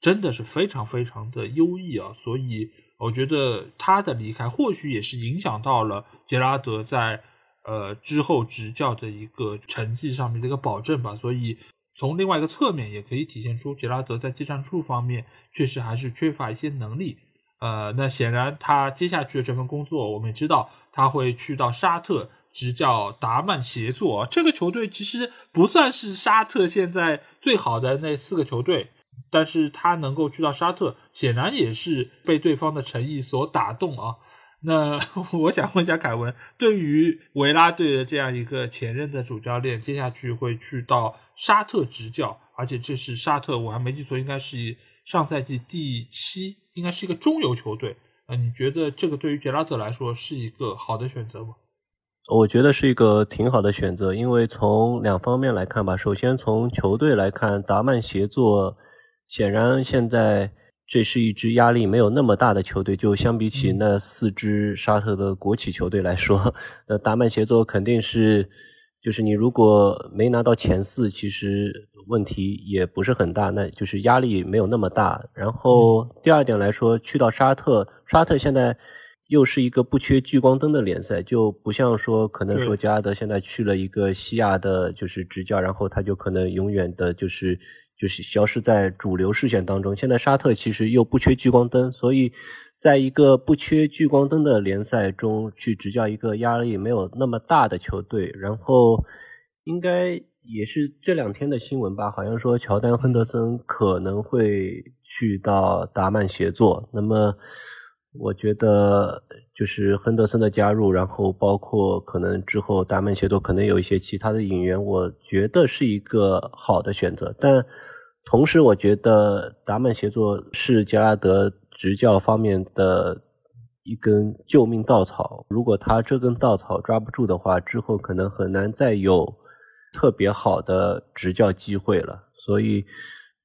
真的是非常非常的优异啊，所以我觉得他的离开或许也是影响到了杰拉德在呃之后执教的一个成绩上面的一个保证吧，所以从另外一个侧面也可以体现出杰拉德在技战术方面确实还是缺乏一些能力。呃，那显然他接下去的这份工作，我们也知道他会去到沙特执教达曼协作。这个球队其实不算是沙特现在最好的那四个球队，但是他能够去到沙特，显然也是被对方的诚意所打动啊。那 我想问一下凯文，对于维拉队的这样一个前任的主教练，接下去会去到沙特执教，而且这是沙特，我还没记错，应该是上赛季第七。应该是一个中游球队啊，你觉得这个对于杰拉德来说是一个好的选择吗？我觉得是一个挺好的选择，因为从两方面来看吧。首先从球队来看，达曼协作显然现在这是一支压力没有那么大的球队，就相比起那四支沙特的国企球队来说，那达曼协作肯定是。就是你如果没拿到前四，其实问题也不是很大，那就是压力没有那么大。然后第二点来说，去到沙特，沙特现在又是一个不缺聚光灯的联赛，就不像说可能说加拉德现在去了一个西亚的，就是执教，然后他就可能永远的就是就是消失在主流视线当中。现在沙特其实又不缺聚光灯，所以。在一个不缺聚光灯的联赛中去执教一个压力没有那么大的球队，然后应该也是这两天的新闻吧？好像说乔丹·亨德森可能会去到达曼协作。那么我觉得就是亨德森的加入，然后包括可能之后达曼协作可能有一些其他的引援，我觉得是一个好的选择。但同时，我觉得达曼协作是杰拉德。执教方面的一根救命稻草，如果他这根稻草抓不住的话，之后可能很难再有特别好的执教机会了。所以，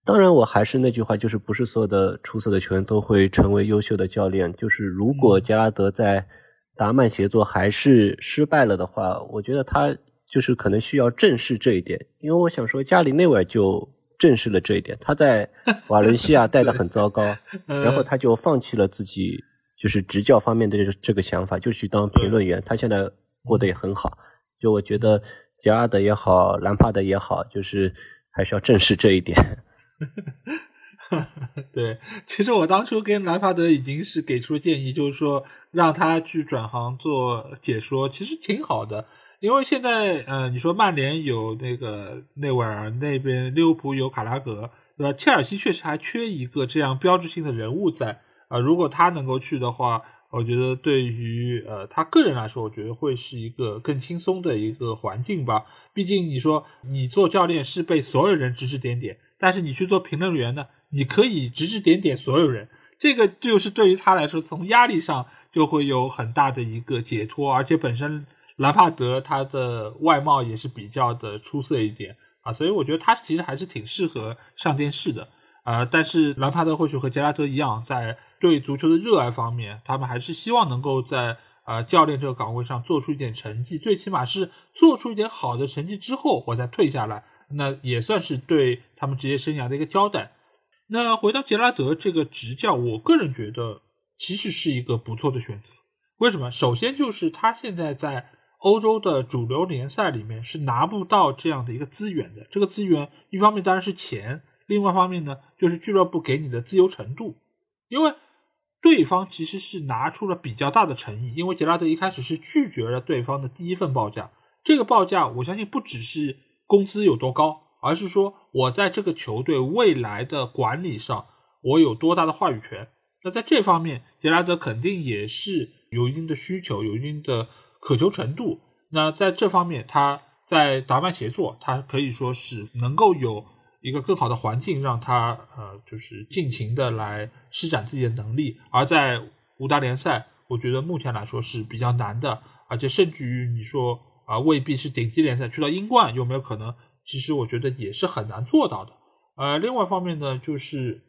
当然我还是那句话，就是不是所有的出色的球员都会成为优秀的教练。就是如果加拉德在达曼协作还是失败了的话，我觉得他就是可能需要正视这一点。因为我想说，加里内维尔就。证实了这一点，他在 瓦伦西亚带的很糟糕，然后他就放弃了自己就是执教方面的这个想法，就去当评论员。他现在过得也很好，就我觉得杰拉德也好，兰帕德也好，就是还是要正视这一点。对，其实我当初跟兰帕德已经是给出建议，就是说让他去转行做解说，其实挺好的。因为现在，呃，你说曼联有那个内维尔，那边利物浦有卡拉格，对吧？切尔西确实还缺一个这样标志性的人物在啊。如果他能够去的话，我觉得对于呃他个人来说，我觉得会是一个更轻松的一个环境吧。毕竟你说你做教练是被所有人指指点点，但是你去做评论员呢，你可以指指点点所有人，这个就是对于他来说，从压力上就会有很大的一个解脱，而且本身。兰帕德他的外貌也是比较的出色一点啊，所以我觉得他其实还是挺适合上电视的啊。但是兰帕德或许和杰拉德一样，在对足球的热爱方面，他们还是希望能够在呃教练这个岗位上做出一点成绩，最起码是做出一点好的成绩之后，我再退下来，那也算是对他们职业生涯的一个交代。那回到杰拉德这个执教，我个人觉得其实是一个不错的选择。为什么？首先就是他现在在欧洲的主流联赛里面是拿不到这样的一个资源的。这个资源一方面当然是钱，另外一方面呢就是俱乐部给你的自由程度。因为对方其实是拿出了比较大的诚意，因为杰拉德一开始是拒绝了对方的第一份报价。这个报价我相信不只是工资有多高，而是说我在这个球队未来的管理上我有多大的话语权。那在这方面，杰拉德肯定也是。有一定的需求，有一定的渴求程度。那在这方面，他在达曼协作，他可以说是能够有一个更好的环境，让他呃，就是尽情的来施展自己的能力。而在五大联赛，我觉得目前来说是比较难的，而且甚至于你说啊，未必是顶级联赛去到英冠有没有可能？其实我觉得也是很难做到的。呃，另外一方面呢，就是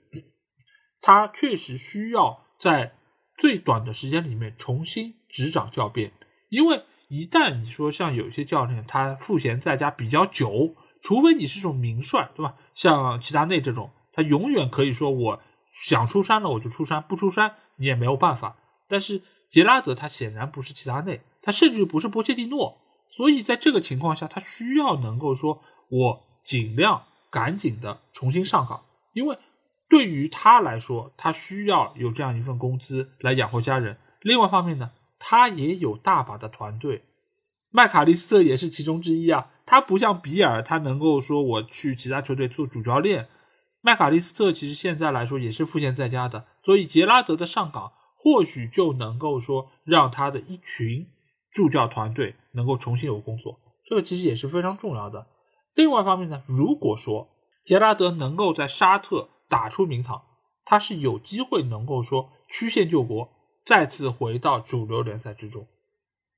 他确实需要在。最短的时间里面重新执掌教鞭，因为一旦你说像有些教练他赋闲在家比较久，除非你是种名帅，对吧？像齐达内这种，他永远可以说我想出山了我就出山，不出山你也没有办法。但是杰拉德他显然不是齐达内，他甚至不是波切蒂诺，所以在这个情况下，他需要能够说我尽量赶紧的重新上岗，因为。对于他来说，他需要有这样一份工资来养活家人。另外一方面呢，他也有大把的团队，麦卡利斯特也是其中之一啊。他不像比尔，他能够说我去其他球队做主教练。麦卡利斯特其实现在来说也是赋闲在家的，所以杰拉德的上岗或许就能够说让他的一群助教团队能够重新有工作，这个其实也是非常重要的。另外一方面呢，如果说杰拉德能够在沙特。打出名堂，他是有机会能够说曲线救国，再次回到主流联赛之中。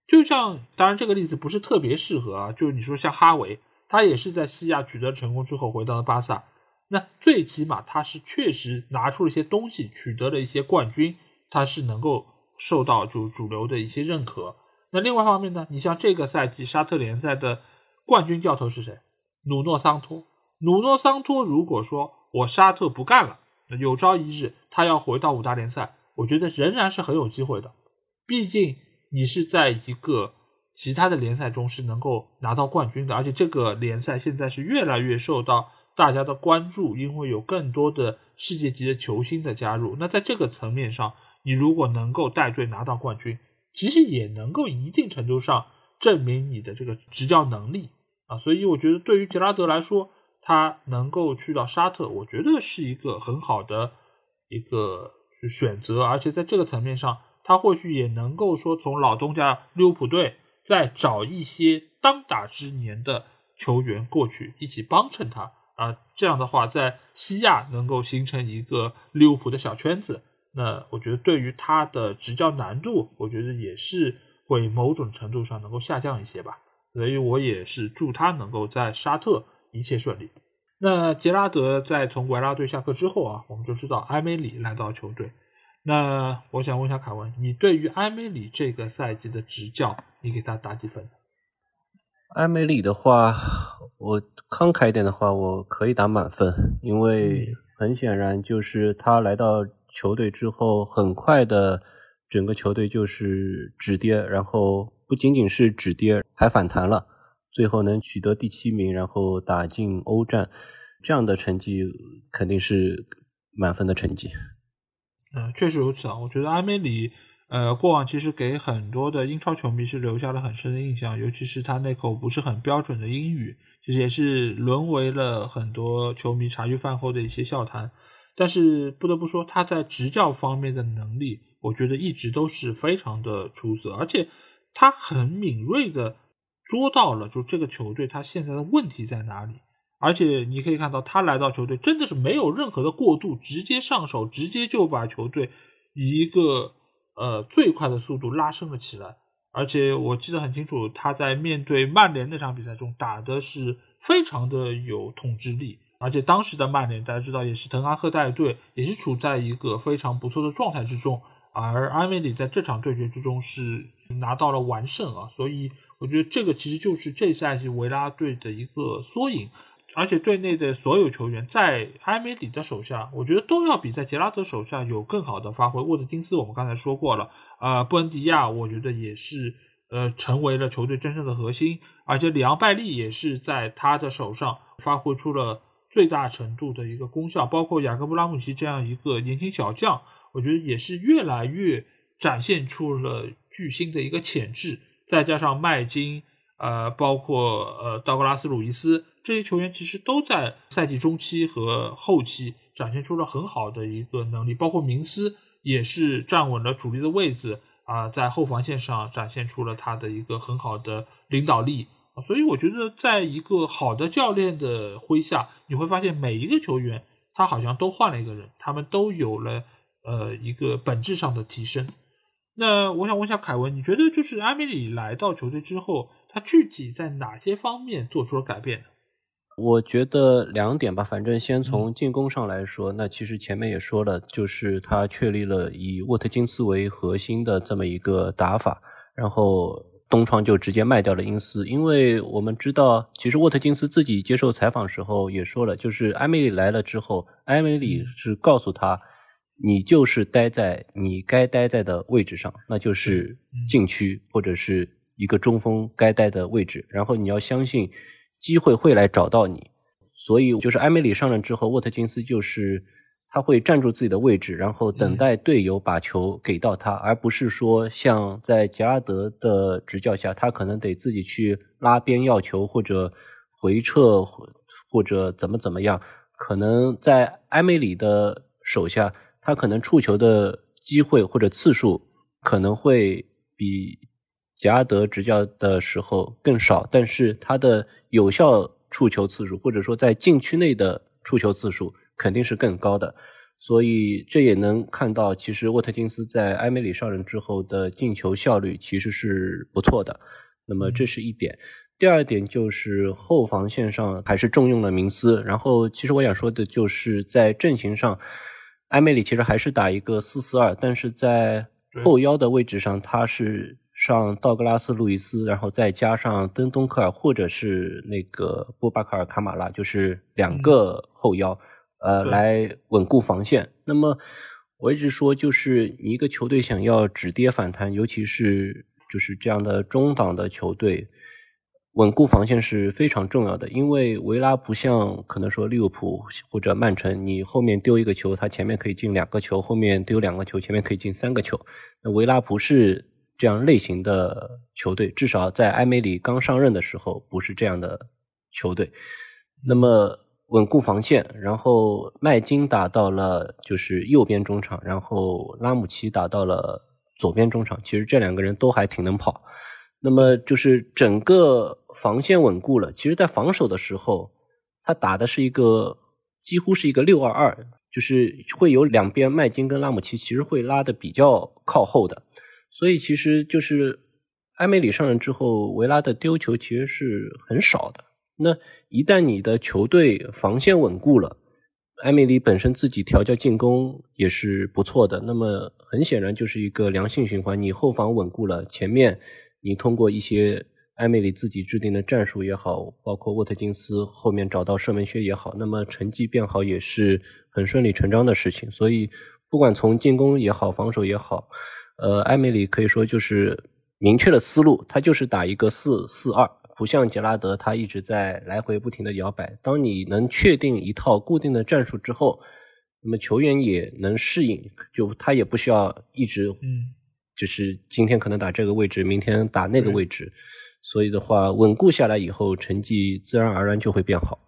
就像，当然这个例子不是特别适合啊，就是你说像哈维，他也是在西亚取得成功之后回到了巴萨，那最起码他是确实拿出了一些东西，取得了一些冠军，他是能够受到就主流的一些认可。那另外一方面呢，你像这个赛季沙特联赛的冠军教头是谁？努诺桑托。努诺桑托如果说。我沙特不干了，有朝一日他要回到五大联赛，我觉得仍然是很有机会的。毕竟你是在一个其他的联赛中是能够拿到冠军的，而且这个联赛现在是越来越受到大家的关注，因为有更多的世界级的球星的加入。那在这个层面上，你如果能够带队拿到冠军，其实也能够一定程度上证明你的这个执教能力啊。所以我觉得对于杰拉德来说，他能够去到沙特，我觉得是一个很好的一个选择，而且在这个层面上，他或许也能够说从老东家利物浦队再找一些当打之年的球员过去一起帮衬他啊，这样的话在西亚能够形成一个利物浦的小圈子，那我觉得对于他的执教难度，我觉得也是会某种程度上能够下降一些吧，所以我也是祝他能够在沙特。一切顺利。那杰拉德在从维拉队下课之后啊，我们就知道埃梅里来到球队。那我想问一下凯文，你对于埃梅里这个赛季的执教，你给他打几分？埃梅里的话，我慷慨一点的话，我可以打满分，因为很显然就是他来到球队之后，很快的整个球队就是止跌，然后不仅仅是止跌，还反弹了。最后能取得第七名，然后打进欧战，这样的成绩肯定是满分的成绩。嗯，确实如此啊。我觉得阿梅里，呃，过往其实给很多的英超球迷是留下了很深的印象，尤其是他那口不是很标准的英语，其实也是沦为了很多球迷茶余饭后的一些笑谈。但是不得不说，他在执教方面的能力，我觉得一直都是非常的出色，而且他很敏锐的。捉到了，就这个球队他现在的问题在哪里？而且你可以看到，他来到球队真的是没有任何的过渡，直接上手，直接就把球队一个呃最快的速度拉升了起来。而且我记得很清楚，他在面对曼联那场比赛中打的是非常的有统治力。而且当时的曼联大家知道也是滕哈赫带队，也是处在一个非常不错的状态之中。而阿梅里在这场对决之中是拿到了完胜啊，所以。我觉得这个其实就是这赛季维拉队的一个缩影。而且队内的所有球员在埃梅里的手下，我觉得都要比在杰拉德手下有更好的发挥。沃特金斯我们刚才说过了，呃，布恩迪亚我觉得也是呃成为了球队真正的核心，而且里昂拜利也是在他的手上发挥出了最大程度的一个功效，包括雅各布拉姆齐这样一个年轻小将，我觉得也是越来越展现出了巨星的一个潜质，再加上麦金。呃，包括呃，道格拉斯·鲁伊斯这些球员，其实都在赛季中期和后期展现出了很好的一个能力。包括明斯也是站稳了主力的位置啊，在后防线上展现出了他的一个很好的领导力。所以我觉得，在一个好的教练的麾下，你会发现每一个球员他好像都换了一个人，他们都有了呃一个本质上的提升。那我想问一下凯文，你觉得就是阿米里来到球队之后？他具体在哪些方面做出了改变呢？我觉得两点吧，反正先从进攻上来说，那其实前面也说了，就是他确立了以沃特金斯为核心的这么一个打法，然后东窗就直接卖掉了因斯，因为我们知道，其实沃特金斯自己接受采访时候也说了，就是埃梅里来了之后，埃梅里是告诉他，你就是待在你该待在的位置上，那就是禁区或者是。一个中锋该待的位置，然后你要相信机会会来找到你，所以就是埃梅里上任之后，沃特金斯就是他会站住自己的位置，然后等待队友把球给到他，而不是说像在杰拉德的执教下，他可能得自己去拉边要球或者回撤或者怎么怎么样，可能在埃梅里的手下，他可能触球的机会或者次数可能会比。杰拉德执教的时候更少，但是他的有效触球次数，或者说在禁区内的触球次数肯定是更高的，所以这也能看到，其实沃特金斯在埃梅里上任之后的进球效率其实是不错的。那么这是一点，第二点就是后防线上还是重用了明斯，然后其实我想说的就是在阵型上，埃梅里其实还是打一个四四二，但是在后腰的位置上他是。上道格拉斯·路易斯，然后再加上登东克尔或者是那个波巴卡尔·卡马拉，就是两个后腰，呃，来稳固防线。那么我一直说，就是你一个球队想要止跌反弹，尤其是就是这样的中档的球队，稳固防线是非常重要的。因为维拉不像可能说利物浦或者曼城，你后面丢一个球，他前面可以进两个球；后面丢两个球，前面可以进三个球。那维拉不是。这样类型的球队，至少在埃梅里刚上任的时候不是这样的球队。那么稳固防线，然后麦金打到了就是右边中场，然后拉姆齐打到了左边中场。其实这两个人都还挺能跑。那么就是整个防线稳固了。其实，在防守的时候，他打的是一个几乎是一个六二二，就是会有两边麦金跟拉姆齐其实会拉的比较靠后的。所以其实就是埃梅里上任之后，维拉的丢球其实是很少的。那一旦你的球队防线稳固了，埃梅里本身自己调教进攻也是不错的。那么很显然就是一个良性循环。你后防稳固了，前面你通过一些埃梅里自己制定的战术也好，包括沃特金斯后面找到射门靴也好，那么成绩变好也是很顺理成章的事情。所以不管从进攻也好，防守也好。呃，艾梅里可以说就是明确的思路，他就是打一个四四二，不像杰拉德，他一直在来回不停的摇摆。当你能确定一套固定的战术之后，那么球员也能适应，就他也不需要一直，嗯，就是今天可能打这个位置，明天打那个位置，所以的话稳固下来以后，成绩自然而然就会变好。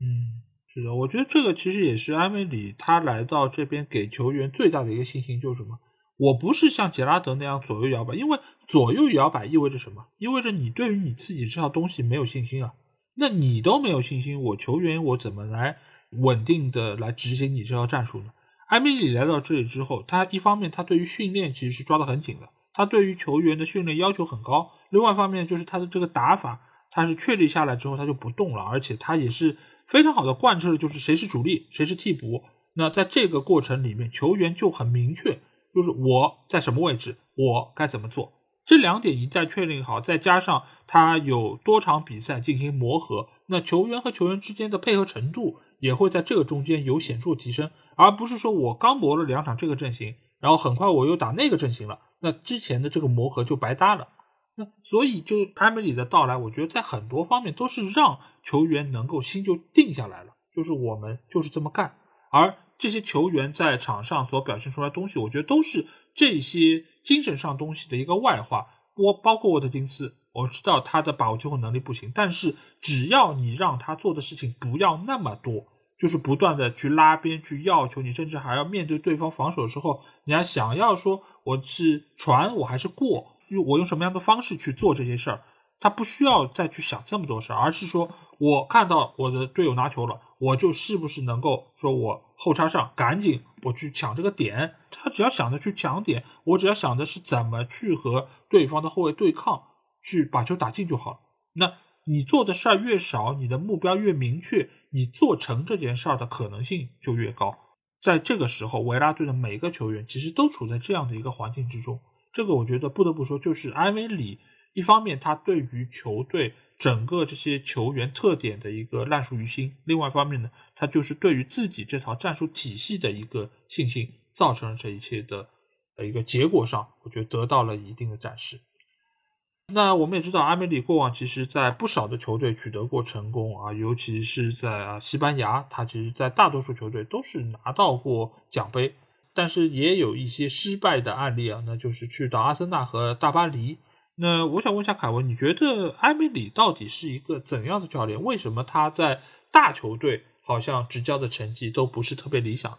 嗯，是的，我觉得这个其实也是埃梅里他来到这边给球员最大的一个信心，就是什么？我不是像杰拉德那样左右摇摆，因为左右摇摆意味着什么？意味着你对于你自己这套东西没有信心啊。那你都没有信心，我球员我怎么来稳定的来执行你这套战术呢？埃米里来到这里之后，他一方面他对于训练其实是抓得很紧的，他对于球员的训练要求很高。另外一方面就是他的这个打法，他是确立下来之后他就不动了，而且他也是非常好的贯彻的就是谁是主力，谁是替补。那在这个过程里面，球员就很明确。就是我在什么位置，我该怎么做，这两点一旦确定好，再加上他有多场比赛进行磨合，那球员和球员之间的配合程度也会在这个中间有显著提升，而不是说我刚磨了两场这个阵型，然后很快我又打那个阵型了，那之前的这个磨合就白搭了。那所以就埃梅里的到来，我觉得在很多方面都是让球员能够心就定下来了，就是我们就是这么干，而这些球员在场上所表现出来东西，我觉得都是这些精神上东西的一个外化。我包括沃特金斯，我知道他的把握机会能力不行，但是只要你让他做的事情不要那么多，就是不断的去拉边去要求你，甚至还要面对对方防守的时候，你还想要说我是传我还是过。用我用什么样的方式去做这些事儿，他不需要再去想这么多事儿，而是说我看到我的队友拿球了，我就是不是能够说我后插上，赶紧我去抢这个点。他只要想着去抢点，我只要想的是怎么去和对方的后卫对抗，去把球打进就好了。那你做的事儿越少，你的目标越明确，你做成这件事儿的可能性就越高。在这个时候，维拉队的每个球员其实都处在这样的一个环境之中。这个我觉得不得不说，就是埃梅里一方面他对于球队整个这些球员特点的一个烂熟于心，另外一方面呢，他就是对于自己这套战术体系的一个信心，造成了这一切的呃一个结果上，我觉得得到了一定的展示。那我们也知道，阿梅里过往其实在不少的球队取得过成功啊，尤其是在啊西班牙，他其实在大多数球队都是拿到过奖杯。但是也有一些失败的案例啊，那就是去到阿森纳和大巴黎。那我想问一下凯文，你觉得埃梅里到底是一个怎样的教练？为什么他在大球队好像执教的成绩都不是特别理想？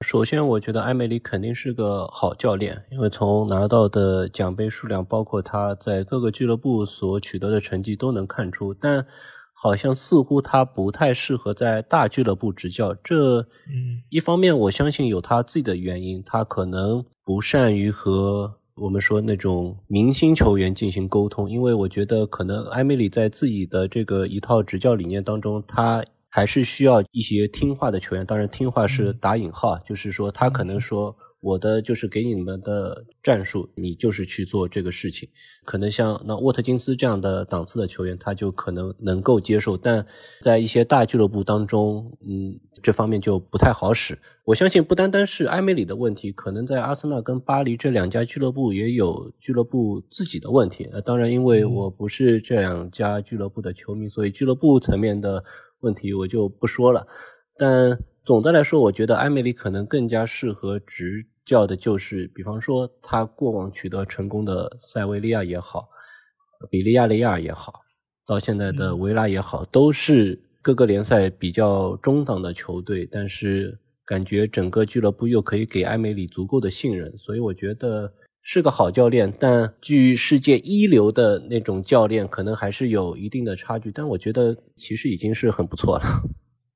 首先，我觉得埃梅里肯定是个好教练，因为从拿到的奖杯数量，包括他在各个俱乐部所取得的成绩都能看出。但好像似乎他不太适合在大俱乐部执教，这一方面我相信有他自己的原因，他可能不善于和我们说那种明星球员进行沟通，因为我觉得可能埃梅里在自己的这个一套执教理念当中，他还是需要一些听话的球员，当然听话是打引号，就是说他可能说。我的就是给你们的战术，你就是去做这个事情。可能像那沃特金斯这样的档次的球员，他就可能能够接受，但在一些大俱乐部当中，嗯，这方面就不太好使。我相信不单单是埃梅里的问题，可能在阿森纳跟巴黎这两家俱乐部也有俱乐部自己的问题。呃，当然，因为我不是这两家俱乐部的球迷，所以俱乐部层面的问题我就不说了。但总的来说，我觉得埃梅里可能更加适合执。叫的就是，比方说他过往取得成功的塞维利亚也好，比利亚雷亚也好，到现在的维拉也好，都是各个联赛比较中档的球队，但是感觉整个俱乐部又可以给埃梅里足够的信任，所以我觉得是个好教练。但距世界一流的那种教练，可能还是有一定的差距。但我觉得其实已经是很不错了。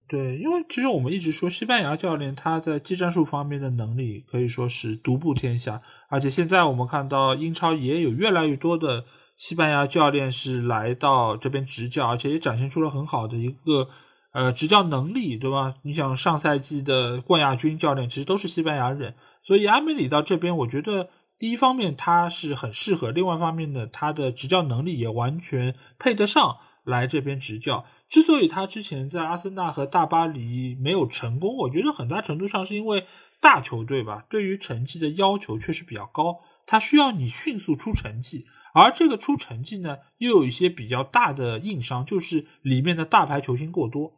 对，因为其实我们一直说西班牙教练他在技战术方面的能力可以说是独步天下，而且现在我们看到英超也有越来越多的西班牙教练是来到这边执教，而且也展现出了很好的一个呃执教能力，对吧？你想上赛季的冠亚军教练其实都是西班牙人，所以阿梅里到这边，我觉得第一方面他是很适合，另外一方面呢，他的执教能力也完全配得上来这边执教。之所以他之前在阿森纳和大巴黎没有成功，我觉得很大程度上是因为大球队吧，对于成绩的要求确实比较高，他需要你迅速出成绩，而这个出成绩呢，又有一些比较大的硬伤，就是里面的大牌球星过多。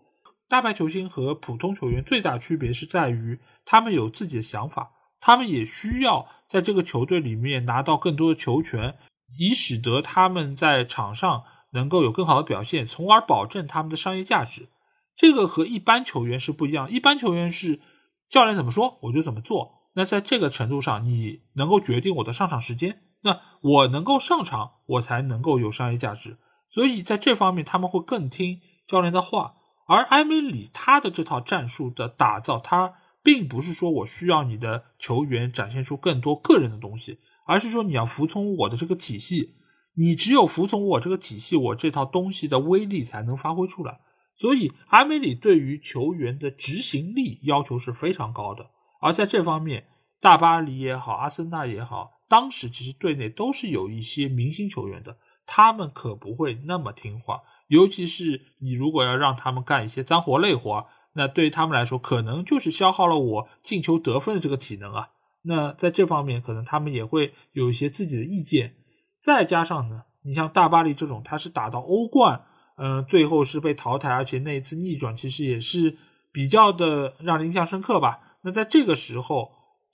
大牌球星和普通球员最大区别是在于，他们有自己的想法，他们也需要在这个球队里面拿到更多的球权，以使得他们在场上。能够有更好的表现，从而保证他们的商业价值。这个和一般球员是不一样。一般球员是教练怎么说我就怎么做。那在这个程度上，你能够决定我的上场时间。那我能够上场，我才能够有商业价值。所以在这方面，他们会更听教练的话。而埃梅里他的这套战术的打造，他并不是说我需要你的球员展现出更多个人的东西，而是说你要服从我的这个体系。你只有服从我这个体系，我这套东西的威力才能发挥出来。所以，阿梅里对于球员的执行力要求是非常高的。而在这方面，大巴黎也好，阿森纳也好，当时其实队内都是有一些明星球员的，他们可不会那么听话。尤其是你如果要让他们干一些脏活累活，那对于他们来说，可能就是消耗了我进球得分的这个体能啊。那在这方面，可能他们也会有一些自己的意见。再加上呢，你像大巴黎这种，他是打到欧冠，嗯，最后是被淘汰，而且那一次逆转其实也是比较的让人印象深刻吧。那在这个时候，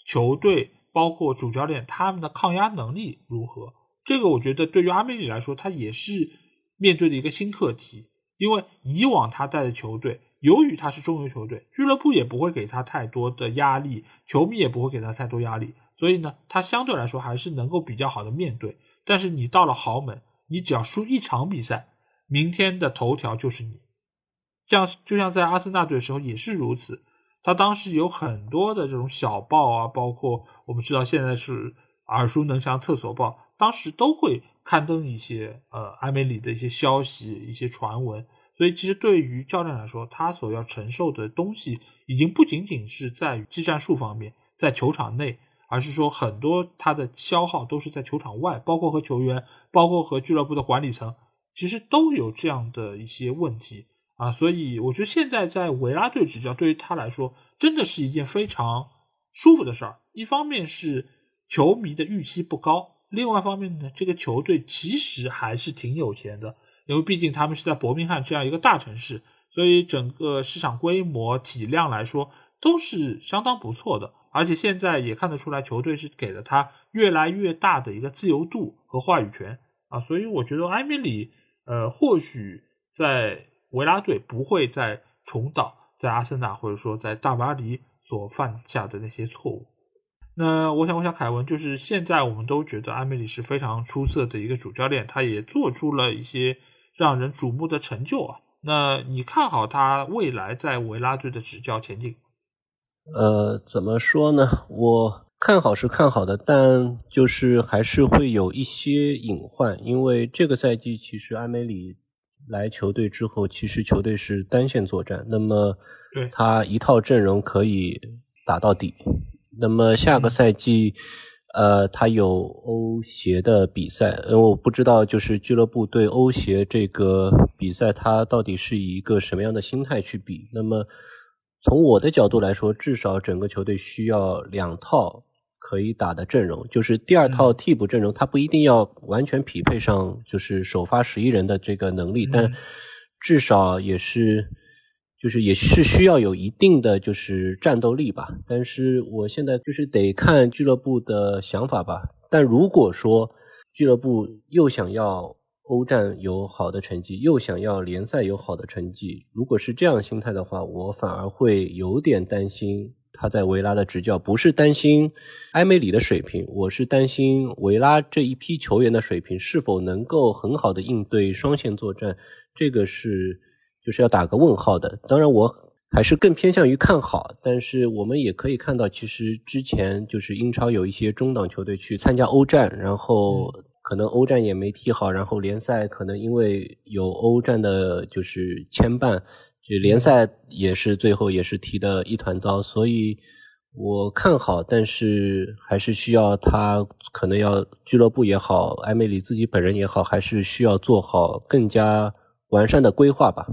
球队包括主教练他们的抗压能力如何？这个我觉得对于阿梅里来说，他也是。面对的一个新课题，因为以往他带的球队，由于他是中游球队，俱乐部也不会给他太多的压力，球迷也不会给他太多压力，所以呢，他相对来说还是能够比较好的面对。但是你到了豪门，你只要输一场比赛，明天的头条就是你。像就像在阿森纳队的时候也是如此，他当时有很多的这种小报啊，包括我们知道现在是耳熟能详厕所报，当时都会。刊登一些呃埃梅里的一些消息、一些传闻，所以其实对于教练来说，他所要承受的东西已经不仅仅是在于技战术方面，在球场内，而是说很多他的消耗都是在球场外，包括和球员，包括和俱乐部的管理层，其实都有这样的一些问题啊。所以我觉得现在在维拉队执教，对于他来说，真的是一件非常舒服的事儿。一方面是球迷的预期不高。另外一方面呢，这个球队其实还是挺有钱的，因为毕竟他们是在伯明翰这样一个大城市，所以整个市场规模、体量来说都是相当不错的。而且现在也看得出来，球队是给了他越来越大的一个自由度和话语权啊。所以我觉得埃米里，呃，或许在维拉队不会再重蹈在阿森纳或者说在大巴黎所犯下的那些错误。那我想，我想凯文就是现在我们都觉得埃梅里是非常出色的一个主教练，他也做出了一些让人瞩目的成就啊。那你看好他未来在维拉队的执教前景？呃，怎么说呢？我看好是看好的，但就是还是会有一些隐患，因为这个赛季其实阿梅里来球队之后，其实球队是单线作战，那么他一套阵容可以打到底。那么下个赛季，呃，他有欧协的比赛，因为我不知道就是俱乐部对欧协这个比赛，他到底是以一个什么样的心态去比。那么从我的角度来说，至少整个球队需要两套可以打的阵容，就是第二套替补阵容，他不一定要完全匹配上就是首发十一人的这个能力，但至少也是。就是也是需要有一定的就是战斗力吧，但是我现在就是得看俱乐部的想法吧。但如果说俱乐部又想要欧战有好的成绩，又想要联赛有好的成绩，如果是这样心态的话，我反而会有点担心他在维拉的执教，不是担心埃梅里的水平，我是担心维拉这一批球员的水平是否能够很好的应对双线作战，这个是。就是要打个问号的，当然我还是更偏向于看好，但是我们也可以看到，其实之前就是英超有一些中档球队去参加欧战，然后可能欧战也没踢好，然后联赛可能因为有欧战的就是牵绊，就联赛也是最后也是踢的一团糟，所以我看好，但是还是需要他可能要俱乐部也好，埃梅里自己本人也好，还是需要做好更加完善的规划吧。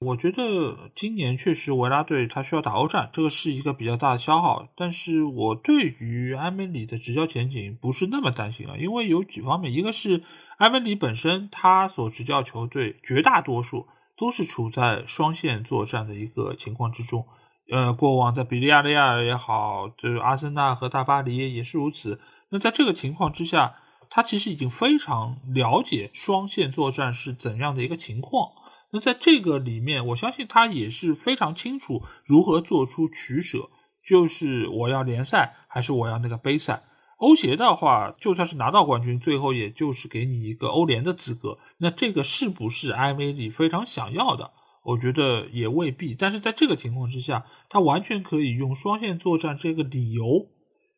我觉得今年确实维拉队他需要打欧战，这个是一个比较大的消耗。但是我对于埃梅里的执教前景不是那么担心啊，因为有几方面，一个是埃梅里本身他所执教球队绝大多数都是处在双线作战的一个情况之中。呃，过往在比利亚雷亚尔也好，就是阿森纳和大巴黎也是如此。那在这个情况之下，他其实已经非常了解双线作战是怎样的一个情况。那在这个里面，我相信他也是非常清楚如何做出取舍，就是我要联赛还是我要那个杯赛。欧协的话，就算是拿到冠军，最后也就是给你一个欧联的资格。那这个是不是埃梅里非常想要的？我觉得也未必。但是在这个情况之下，他完全可以用双线作战这个理由，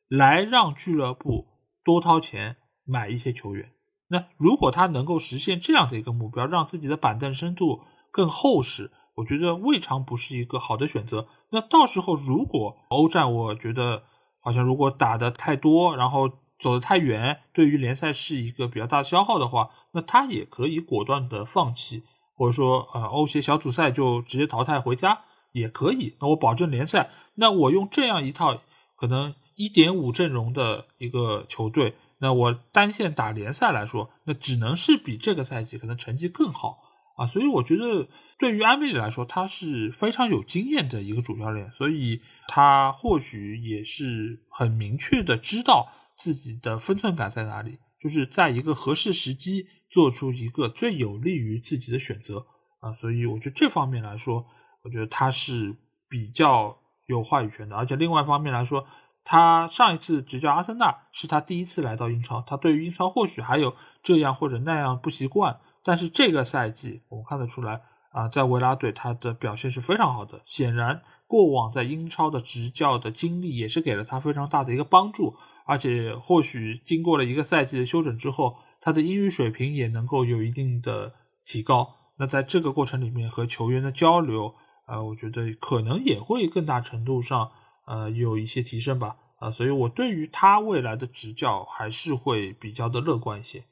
来让俱乐部多掏钱买一些球员。那如果他能够实现这样的一个目标，让自己的板凳深度更厚实，我觉得未尝不是一个好的选择。那到时候如果欧战，我觉得好像如果打的太多，然后走得太远，对于联赛是一个比较大的消耗的话，那他也可以果断的放弃，或者说呃欧协小组赛就直接淘汰回家也可以。那我保证联赛，那我用这样一套可能一点五阵容的一个球队，那我单线打联赛来说，那只能是比这个赛季可能成绩更好啊。所以我觉得对于安贝里来说，他是非常有经验的一个主教练，所以他或许也是很明确的知道。自己的分寸感在哪里？就是在一个合适时机做出一个最有利于自己的选择啊，所以我觉得这方面来说，我觉得他是比较有话语权的。而且另外一方面来说，他上一次执教阿森纳是他第一次来到英超，他对于英超或许还有这样或者那样不习惯，但是这个赛季我们看得出来啊，在维拉队他的表现是非常好的。显然，过往在英超的执教的经历也是给了他非常大的一个帮助。而且或许经过了一个赛季的休整之后，他的英语水平也能够有一定的提高。那在这个过程里面和球员的交流，呃，我觉得可能也会更大程度上呃有一些提升吧。啊，所以我对于他未来的执教还是会比较的乐观一些。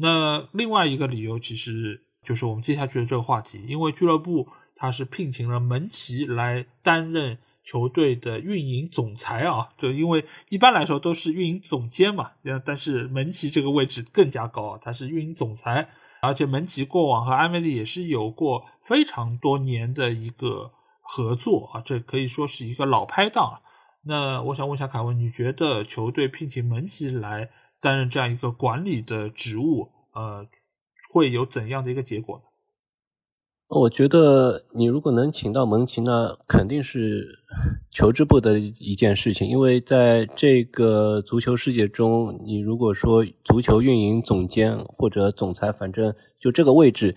那另外一个理由其实就是我们接下去的这个话题，因为俱乐部他是聘请了门奇来担任。球队的运营总裁啊，就因为一般来说都是运营总监嘛，但是门奇这个位置更加高，他是运营总裁，而且门奇过往和埃梅里也是有过非常多年的一个合作啊，这可以说是一个老拍档。那我想问一下凯文，你觉得球队聘请门奇来担任这样一个管理的职务，呃，会有怎样的一个结果呢？我觉得你如果能请到蒙奇，呢肯定是求之不得一件事情。因为在这个足球世界中，你如果说足球运营总监或者总裁，反正就这个位置，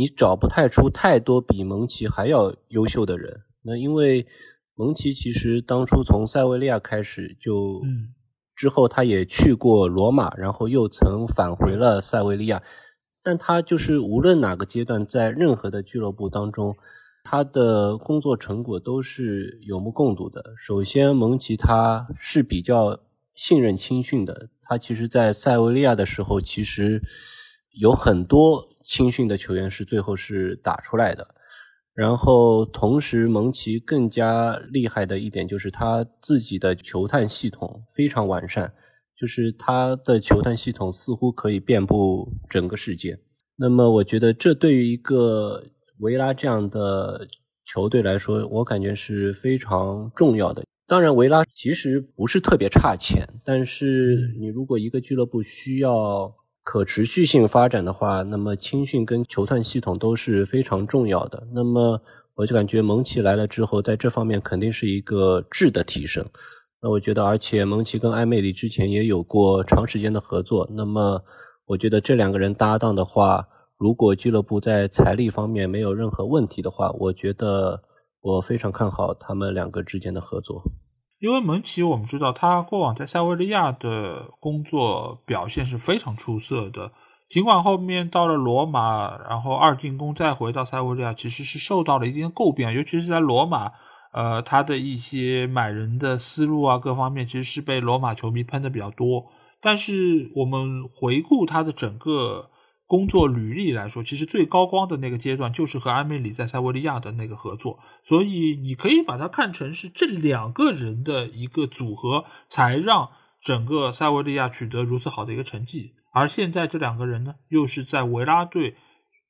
你找不太出太多比蒙奇还要优秀的人。那因为蒙奇其实当初从塞维利亚开始就，之后他也去过罗马，然后又曾返回了塞维利亚。但他就是无论哪个阶段，在任何的俱乐部当中，他的工作成果都是有目共睹的。首先，蒙奇他是比较信任青训的，他其实，在塞维利亚的时候，其实有很多青训的球员是最后是打出来的。然后，同时，蒙奇更加厉害的一点就是他自己的球探系统非常完善。就是他的球探系统似乎可以遍布整个世界，那么我觉得这对于一个维拉这样的球队来说，我感觉是非常重要的。当然，维拉其实不是特别差钱，但是你如果一个俱乐部需要可持续性发展的话，那么青训跟球探系统都是非常重要的。那么我就感觉蒙奇来了之后，在这方面肯定是一个质的提升。那我觉得，而且蒙奇跟艾梅里之前也有过长时间的合作。那么，我觉得这两个人搭档的话，如果俱乐部在财力方面没有任何问题的话，我觉得我非常看好他们两个之间的合作。因为蒙奇，我们知道他过往在塞维利亚的工作表现是非常出色的。尽管后面到了罗马，然后二进宫再回到塞维利亚，其实是受到了一定的诟病，尤其是在罗马。呃，他的一些买人的思路啊，各方面其实是被罗马球迷喷的比较多。但是我们回顾他的整个工作履历来说，其实最高光的那个阶段就是和埃梅里在塞维利亚的那个合作。所以你可以把它看成是这两个人的一个组合，才让整个塞维利亚取得如此好的一个成绩。而现在这两个人呢，又是在维拉队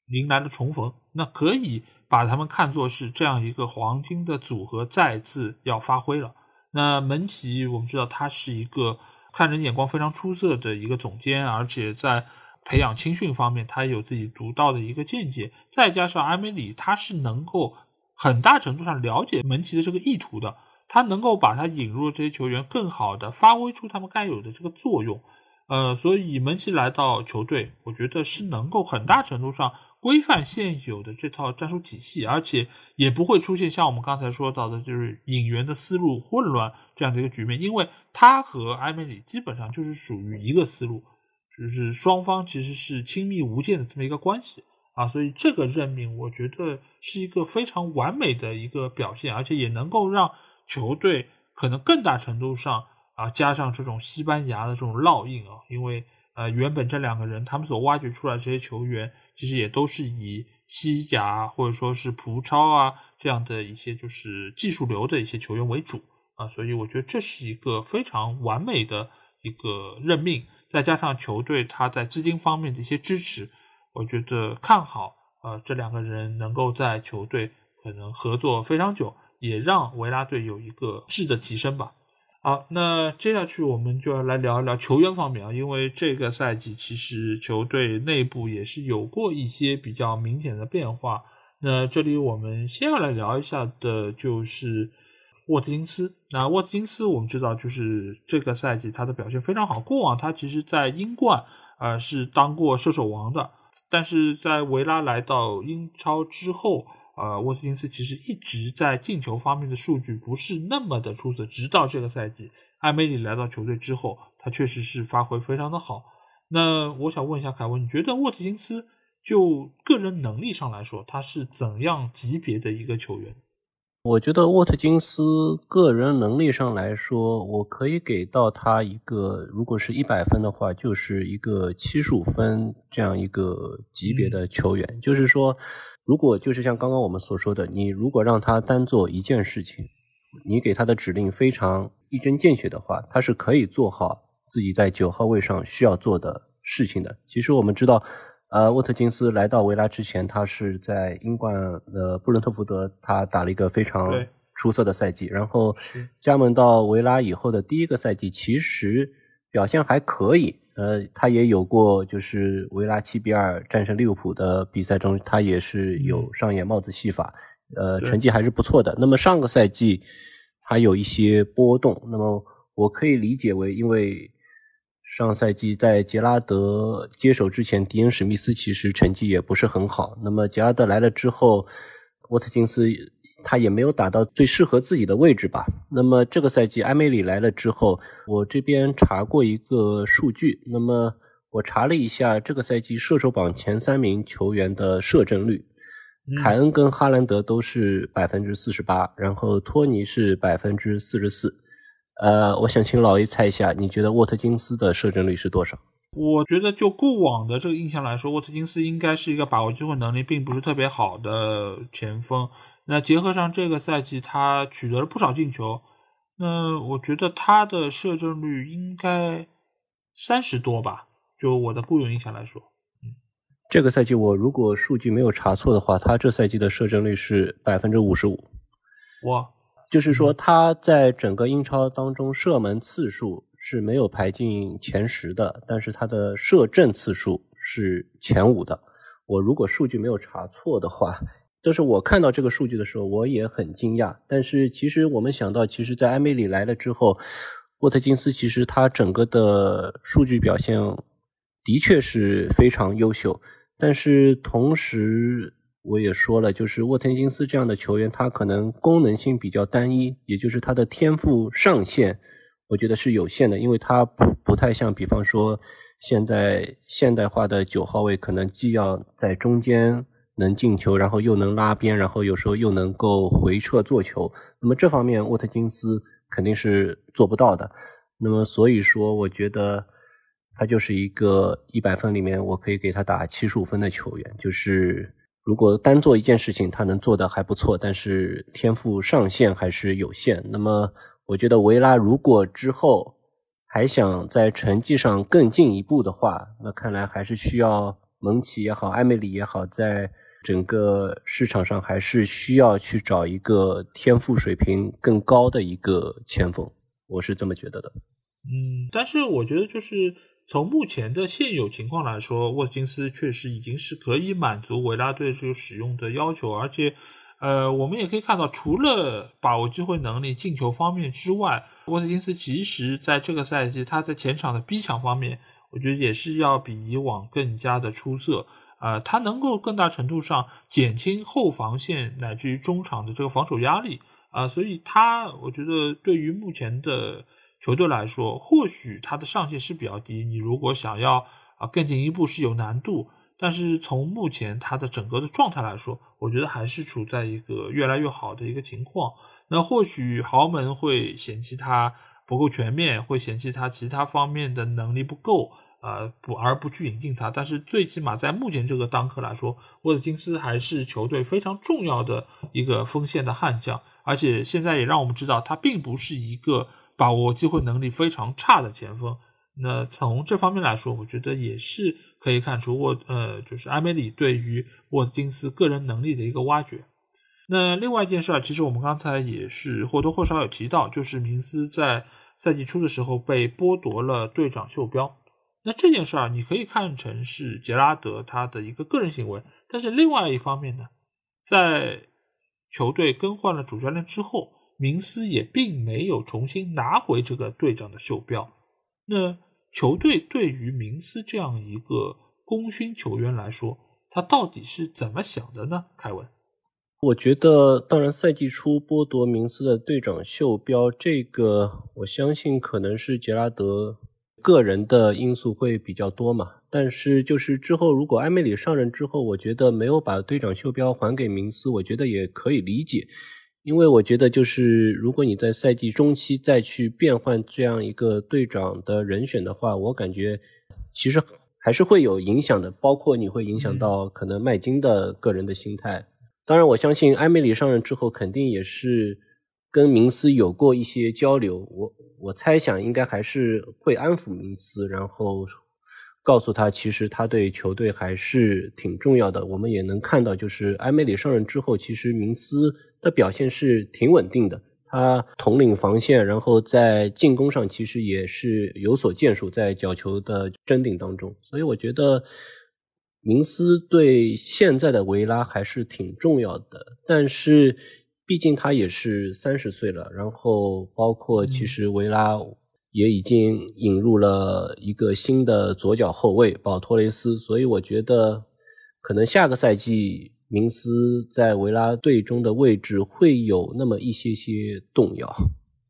迎来了重逢，那可以。把他们看作是这样一个黄金的组合，再次要发挥了。那门奇，我们知道他是一个看人眼光非常出色的一个总监，而且在培养青训方面，他有自己独到的一个见解。再加上阿梅里，他是能够很大程度上了解门奇的这个意图的，他能够把他引入这些球员，更好的发挥出他们该有的这个作用。呃，所以门奇来到球队，我觉得是能够很大程度上。规范现有的这套战术体系，而且也不会出现像我们刚才说到的，就是引援的思路混乱这样的一个局面。因为他和埃梅里基本上就是属于一个思路，就是双方其实是亲密无间的这么一个关系啊，所以这个任命我觉得是一个非常完美的一个表现，而且也能够让球队可能更大程度上啊，加上这种西班牙的这种烙印啊，因为呃，原本这两个人他们所挖掘出来这些球员，其实也都是以西甲或者说是葡超啊这样的一些就是技术流的一些球员为主啊，所以我觉得这是一个非常完美的一个任命，再加上球队他在资金方面的一些支持，我觉得看好呃这两个人能够在球队可能合作非常久，也让维拉队有一个质的提升吧。好，那接下去我们就要来聊一聊球员方面啊，因为这个赛季其实球队内部也是有过一些比较明显的变化。那这里我们先要来聊一下的就是沃特金斯。那沃特金斯我们知道，就是这个赛季他的表现非常好。过往他其实在英冠呃是当过射手王的，但是在维拉来到英超之后。呃，沃特金斯其实一直在进球方面的数据不是那么的出色，直到这个赛季艾梅里来到球队之后，他确实是发挥非常的好。那我想问一下凯文，你觉得沃特金斯就个人能力上来说，他是怎样级别的一个球员？我觉得沃特金斯个人能力上来说，我可以给到他一个，如果是一百分的话，就是一个七十五分这样一个级别的球员，就是说。如果就是像刚刚我们所说的，你如果让他单做一件事情，你给他的指令非常一针见血的话，他是可以做好自己在九号位上需要做的事情的。其实我们知道，呃，沃特金斯来到维拉之前，他是在英冠的布伦特福德，他打了一个非常出色的赛季。然后加盟到维拉以后的第一个赛季，其实表现还可以。呃，他也有过，就是维拉七比二战胜利物浦的比赛中，他也是有上演帽子戏法，呃，成绩还是不错的。那么上个赛季他有一些波动，那么我可以理解为，因为上赛季在杰拉德接手之前，迪恩史密斯其实成绩也不是很好。那么杰拉德来了之后，沃特金斯。他也没有打到最适合自己的位置吧。那么这个赛季埃梅里来了之后，我这边查过一个数据。那么我查了一下这个赛季射手榜前三名球员的射正率，凯恩跟哈兰德都是百分之四十八，然后托尼是百分之四十四。呃，我想请老 A 猜一下，你觉得沃特金斯的射正率是多少？我觉得就过往的这个印象来说，沃特金斯应该是一个把握机会能力并不是特别好的前锋。那结合上这个赛季，他取得了不少进球，那我觉得他的射正率应该三十多吧。就我的固有印象来说，嗯，这个赛季我如果数据没有查错的话，他这赛季的射正率是百分之五十五。哇，就是说他在整个英超当中射门次数是没有排进前十的，但是他的射正次数是前五的。我如果数据没有查错的话。就是我看到这个数据的时候，我也很惊讶。但是其实我们想到，其实，在埃梅里来了之后，沃特金斯其实他整个的数据表现的确是非常优秀。但是同时，我也说了，就是沃特金斯这样的球员，他可能功能性比较单一，也就是他的天赋上限，我觉得是有限的，因为他不不太像，比方说现在现代化的九号位，可能既要在中间。能进球，然后又能拉边，然后有时候又能够回撤做球。那么这方面沃特金斯肯定是做不到的。那么所以说，我觉得他就是一个一百分里面我可以给他打七十五分的球员。就是如果单做一件事情，他能做的还不错，但是天赋上限还是有限。那么我觉得维拉如果之后还想在成绩上更进一步的话，那看来还是需要蒙奇也好，埃梅里也好，在整个市场上还是需要去找一个天赋水平更高的一个前锋，我是这么觉得的。嗯，但是我觉得就是从目前的现有情况来说，沃金斯确实已经是可以满足维拉队这个使用的要求，而且，呃，我们也可以看到，除了把握机会能力、进球方面之外，沃金斯其实在这个赛季他在前场的逼抢方面，我觉得也是要比以往更加的出色。呃，他能够更大程度上减轻后防线乃至于中场的这个防守压力啊，所以他我觉得对于目前的球队来说，或许他的上限是比较低。你如果想要啊更进一步是有难度，但是从目前他的整个的状态来说，我觉得还是处在一个越来越好的一个情况。那或许豪门会嫌弃他不够全面，会嫌弃他其他方面的能力不够，呃，不而不去引进他。但是最起码在目前这个当刻来说，沃特金斯还是球队非常重要的一个锋线的悍将，而且现在也让我们知道他并不是一个把握机会能力非常差的前锋。那从这方面来说，我觉得也是可以看出沃呃，就是埃梅里对于沃金斯个人能力的一个挖掘。那另外一件事儿，其实我们刚才也是或多或少有提到，就是明斯在赛季初的时候被剥夺了队长袖标。那这件事儿你可以看成是杰拉德他的一个个人行为，但是另外一方面呢，在球队更换了主教练之后，明斯也并没有重新拿回这个队长的袖标。那球队对于明斯这样一个功勋球员来说，他到底是怎么想的呢？凯文？我觉得，当然，赛季初剥夺明斯的队长袖标，这个我相信可能是杰拉德个人的因素会比较多嘛。但是，就是之后如果埃梅里上任之后，我觉得没有把队长袖标还给明斯，我觉得也可以理解，因为我觉得就是如果你在赛季中期再去变换这样一个队长的人选的话，我感觉其实还是会有影响的，包括你会影响到可能麦金的个人的心态。当然，我相信埃梅里上任之后，肯定也是跟明斯有过一些交流。我我猜想，应该还是会安抚明斯，然后告诉他，其实他对球队还是挺重要的。我们也能看到，就是埃梅里上任之后，其实明斯的表现是挺稳定的。他统领防线，然后在进攻上其实也是有所建树，在角球的争顶当中。所以我觉得。明斯对现在的维拉还是挺重要的，但是毕竟他也是三十岁了，然后包括其实维拉也已经引入了一个新的左脚后卫保托雷斯，所以我觉得可能下个赛季明斯在维拉队中的位置会有那么一些些动摇。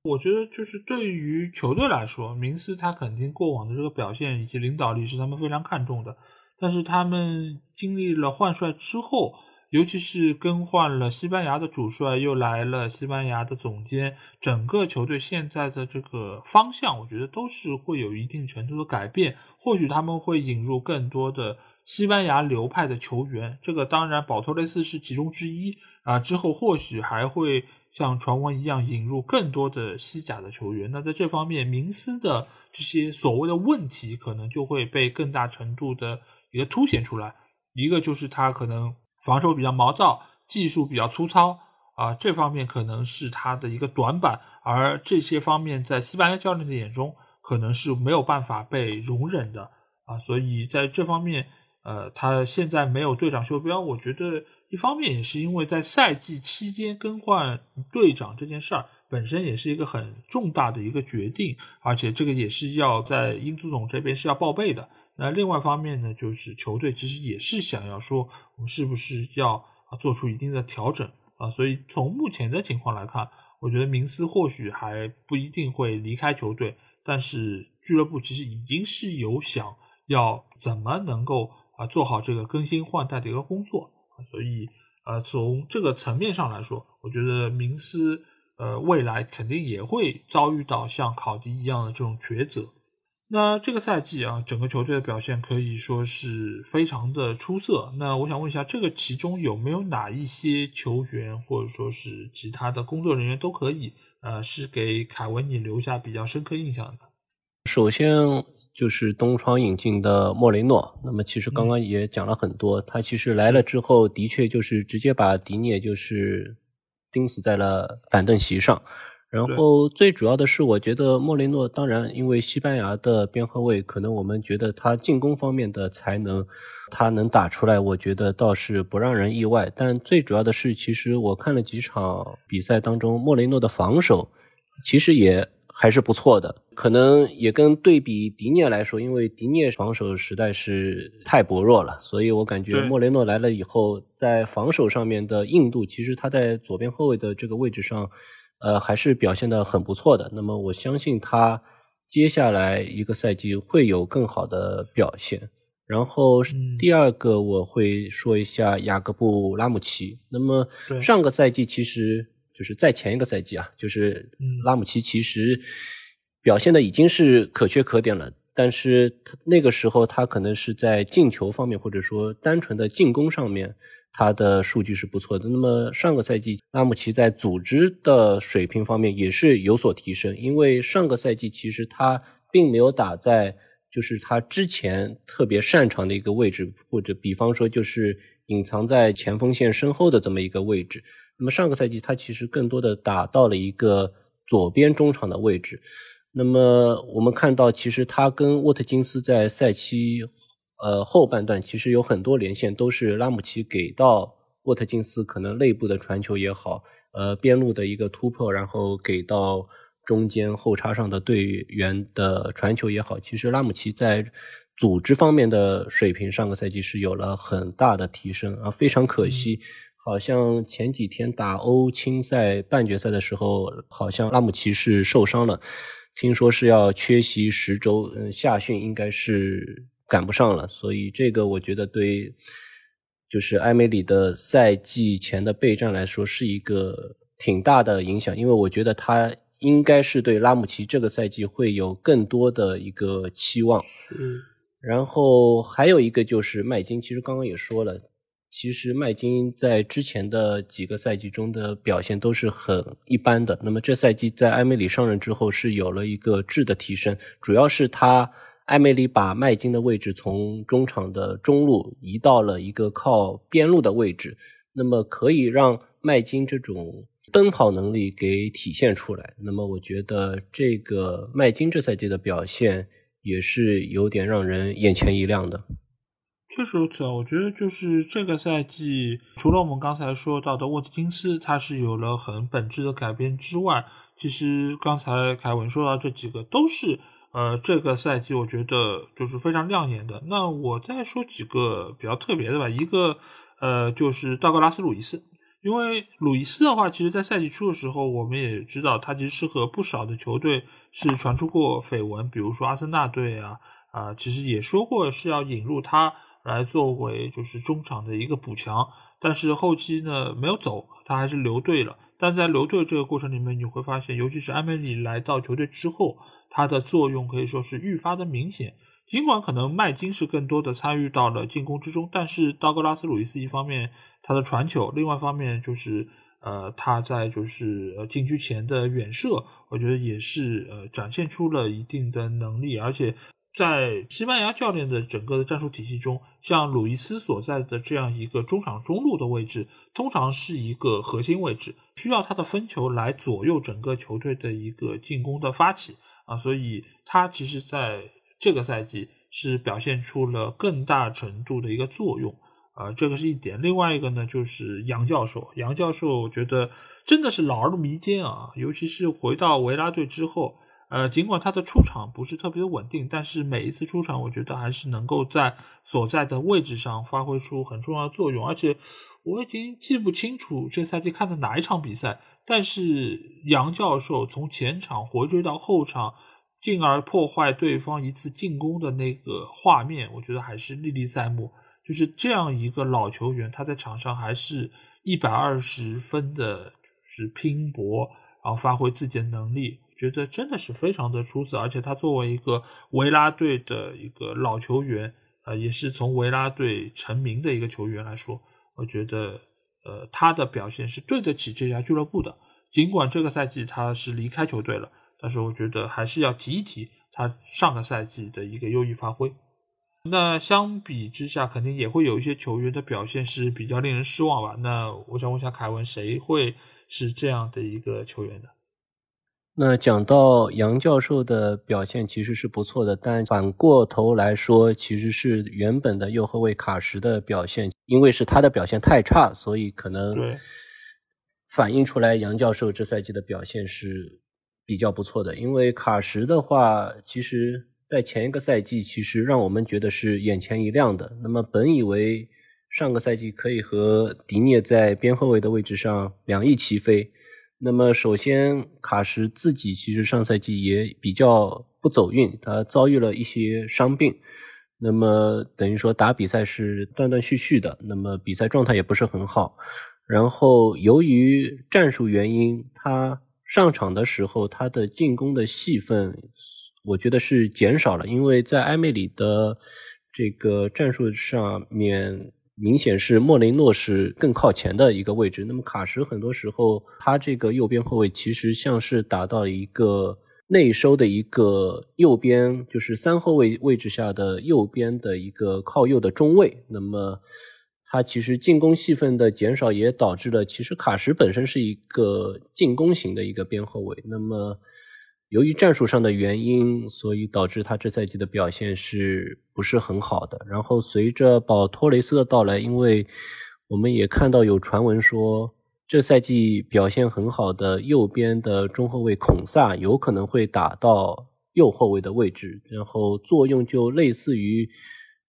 我觉得就是对于球队来说，明斯他肯定过往的这个表现以及领导力是他们非常看重的。但是他们经历了换帅之后，尤其是更换了西班牙的主帅，又来了西班牙的总监，整个球队现在的这个方向，我觉得都是会有一定程度的改变。或许他们会引入更多的西班牙流派的球员，这个当然保托雷斯是其中之一啊。之后或许还会像传闻一样引入更多的西甲的球员。那在这方面，明斯的这些所谓的问题，可能就会被更大程度的。一个凸显出来，一个就是他可能防守比较毛躁，技术比较粗糙啊，这方面可能是他的一个短板，而这些方面在西班牙教练的眼中可能是没有办法被容忍的啊，所以在这方面，呃，他现在没有队长袖标，我觉得一方面也是因为在赛季期间更换队长这件事儿本身也是一个很重大的一个决定，而且这个也是要在英足总这边是要报备的。那另外一方面呢，就是球队其实也是想要说，我们是不是要啊做出一定的调整啊？所以从目前的情况来看，我觉得明斯或许还不一定会离开球队，但是俱乐部其实已经是有想要怎么能够啊做好这个更新换代的一个工作啊。所以呃从这个层面上来说，我觉得明斯呃未来肯定也会遭遇到像考迪一样的这种抉择。那这个赛季啊，整个球队的表现可以说是非常的出色。那我想问一下，这个其中有没有哪一些球员或者说是其他的工作人员都可以，呃，是给凯文你留下比较深刻印象的？首先就是东窗引进的莫雷诺。那么其实刚刚也讲了很多，他其实来了之后，的确就是直接把迪涅就是钉死在了板凳席上。然后最主要的是，我觉得莫雷诺当然，因为西班牙的边后卫，可能我们觉得他进攻方面的才能，他能打出来，我觉得倒是不让人意外。但最主要的是，其实我看了几场比赛当中，莫雷诺的防守其实也还是不错的。可能也跟对比迪涅来说，因为迪涅防守实在是太薄弱了，所以我感觉莫雷诺来了以后，在防守上面的硬度，其实他在左边后卫的这个位置上。呃，还是表现的很不错的。那么我相信他接下来一个赛季会有更好的表现。然后第二个我会说一下雅各布拉姆齐。那么上个赛季其实就是在前一个赛季啊，就是拉姆齐其实表现的已经是可圈可点了。但是那个时候他可能是在进球方面，或者说单纯的进攻上面，他的数据是不错的。那么上个赛季拉姆齐在组织的水平方面也是有所提升，因为上个赛季其实他并没有打在就是他之前特别擅长的一个位置，或者比方说就是隐藏在前锋线身后的这么一个位置。那么上个赛季他其实更多的打到了一个左边中场的位置。那么我们看到，其实他跟沃特金斯在赛期呃后半段，其实有很多连线都是拉姆齐给到沃特金斯，可能内部的传球也好，呃边路的一个突破，然后给到中间后插上的队员的传球也好，其实拉姆齐在组织方面的水平，上个赛季是有了很大的提升啊，非常可惜，好像前几天打欧青赛半决赛的时候，好像拉姆齐是受伤了。听说是要缺席十周，嗯，夏训应该是赶不上了，所以这个我觉得对，就是埃梅里的赛季前的备战来说是一个挺大的影响，因为我觉得他应该是对拉姆齐这个赛季会有更多的一个期望。嗯，然后还有一个就是麦金，其实刚刚也说了。其实麦金在之前的几个赛季中的表现都是很一般的。那么这赛季在埃梅里上任之后是有了一个质的提升，主要是他艾梅里把麦金的位置从中场的中路移到了一个靠边路的位置，那么可以让麦金这种奔跑能力给体现出来。那么我觉得这个麦金这赛季的表现也是有点让人眼前一亮的。确实如此啊，我觉得就是这个赛季，除了我们刚才说到的沃特金斯，他是有了很本质的改变之外，其实刚才凯文说到这几个都是呃这个赛季我觉得就是非常亮眼的。那我再说几个比较特别的吧，一个呃就是道格拉斯·鲁伊斯，因为鲁伊斯的话，其实在赛季初的时候，我们也知道他其实是和不少的球队是传出过绯闻，比如说阿森纳队啊啊，其实也说过是要引入他。来作为就是中场的一个补强，但是后期呢没有走，他还是留队了。但在留队这个过程里面，你会发现，尤其是埃梅里来到球队之后，他的作用可以说是愈发的明显。尽管可能麦金是更多的参与到了进攻之中，但是道格拉斯·鲁伊斯一方面他的传球，另外一方面就是呃他在就是呃禁区前的远射，我觉得也是呃展现出了一定的能力，而且。在西班牙教练的整个的战术体系中，像鲁伊斯所在的这样一个中场中路的位置，通常是一个核心位置，需要他的分球来左右整个球队的一个进攻的发起啊，所以他其实在这个赛季是表现出了更大程度的一个作用啊，这个是一点。另外一个呢，就是杨教授，杨教授我觉得真的是老而弥坚啊，尤其是回到维拉队之后。呃，尽管他的出场不是特别的稳定，但是每一次出场，我觉得还是能够在所在的位置上发挥出很重要的作用。而且我已经记不清楚这赛季看的哪一场比赛，但是杨教授从前场回追到后场，进而破坏对方一次进攻的那个画面，我觉得还是历历在目。就是这样一个老球员，他在场上还是一百二十分的，就是拼搏，然后发挥自己的能力。觉得真的是非常的出色，而且他作为一个维拉队的一个老球员，呃，也是从维拉队成名的一个球员来说，我觉得，呃，他的表现是对得起这家俱乐部的。尽管这个赛季他是离开球队了，但是我觉得还是要提一提他上个赛季的一个优异发挥。那相比之下，肯定也会有一些球员的表现是比较令人失望吧？那我想问一下凯文，谁会是这样的一个球员呢？那讲到杨教授的表现其实是不错的，但反过头来说，其实是原本的右后卫卡什的表现，因为是他的表现太差，所以可能反映出来杨教授这赛季的表现是比较不错的。因为卡什的话，其实在前一个赛季其实让我们觉得是眼前一亮的。那么本以为上个赛季可以和迪涅在边后卫的位置上两翼齐飞。那么，首先，卡什自己其实上赛季也比较不走运，他遭遇了一些伤病，那么等于说打比赛是断断续续的，那么比赛状态也不是很好。然后，由于战术原因，他上场的时候，他的进攻的戏份，我觉得是减少了，因为在埃梅里的这个战术上面，明显是莫雷诺是更靠前的一个位置。那么卡什很多时候，他这个右边后卫其实像是打到一个。内收的一个右边，就是三后卫位置下的右边的一个靠右的中卫。那么，他其实进攻戏份的减少，也导致了其实卡什本身是一个进攻型的一个边后卫。那么，由于战术上的原因，所以导致他这赛季的表现是不是很好的？然后随着保托雷斯的到来，因为我们也看到有传闻说。这赛季表现很好的右边的中后卫孔萨有可能会打到右后卫的位置，然后作用就类似于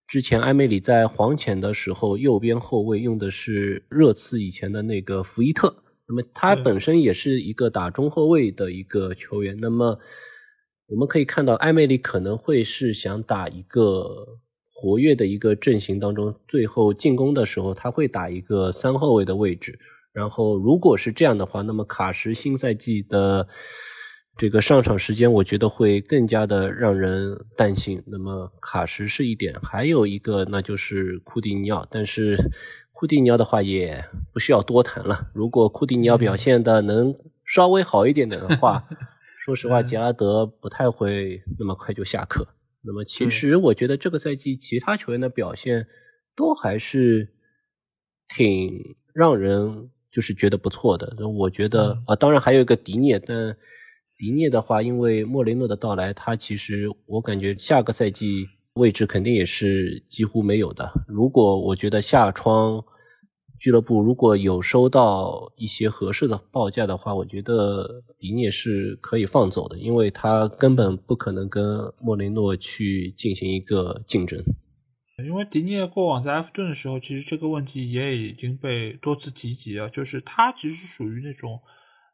之前埃梅里在黄潜的时候，右边后卫用的是热刺以前的那个福伊特。那么他本身也是一个打中后卫的一个球员。那么我们可以看到，艾梅里可能会是想打一个活跃的一个阵型当中，最后进攻的时候他会打一个三后卫的位置。然后，如果是这样的话，那么卡什新赛季的这个上场时间，我觉得会更加的让人担心。那么卡什是一点，还有一个那就是库蒂尼奥。但是库蒂尼奥的话也不需要多谈了。如果库蒂尼奥表现的能稍微好一点点的话，说实话，杰拉德不太会那么快就下课。那么其实我觉得这个赛季其他球员的表现都还是挺让人。就是觉得不错的，那我觉得啊，当然还有一个迪涅，但迪涅的话，因为莫雷诺的到来，他其实我感觉下个赛季位置肯定也是几乎没有的。如果我觉得下窗俱乐部如果有收到一些合适的报价的话，我觉得迪涅是可以放走的，因为他根本不可能跟莫雷诺去进行一个竞争。因为迪涅过往在埃弗顿的时候，其实这个问题也已经被多次提及了。就是他其实是属于那种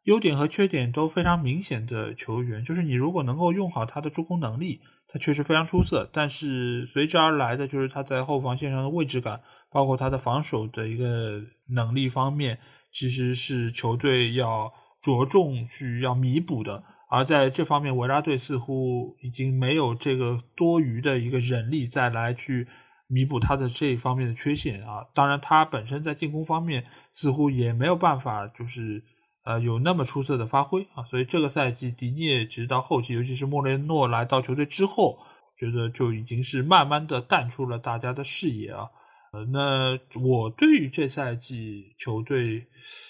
优点和缺点都非常明显的球员。就是你如果能够用好他的助攻能力，他确实非常出色。但是随之而来的就是他在后防线上的位置感，包括他的防守的一个能力方面，其实是球队要着重去要弥补的。而在这方面，维拉队似乎已经没有这个多余的一个人力再来去。弥补他的这一方面的缺陷啊，当然他本身在进攻方面似乎也没有办法，就是呃有那么出色的发挥啊，所以这个赛季迪涅直到后期，尤其是莫雷诺来到球队之后，觉得就已经是慢慢的淡出了大家的视野啊。呃，那我对于这赛季球队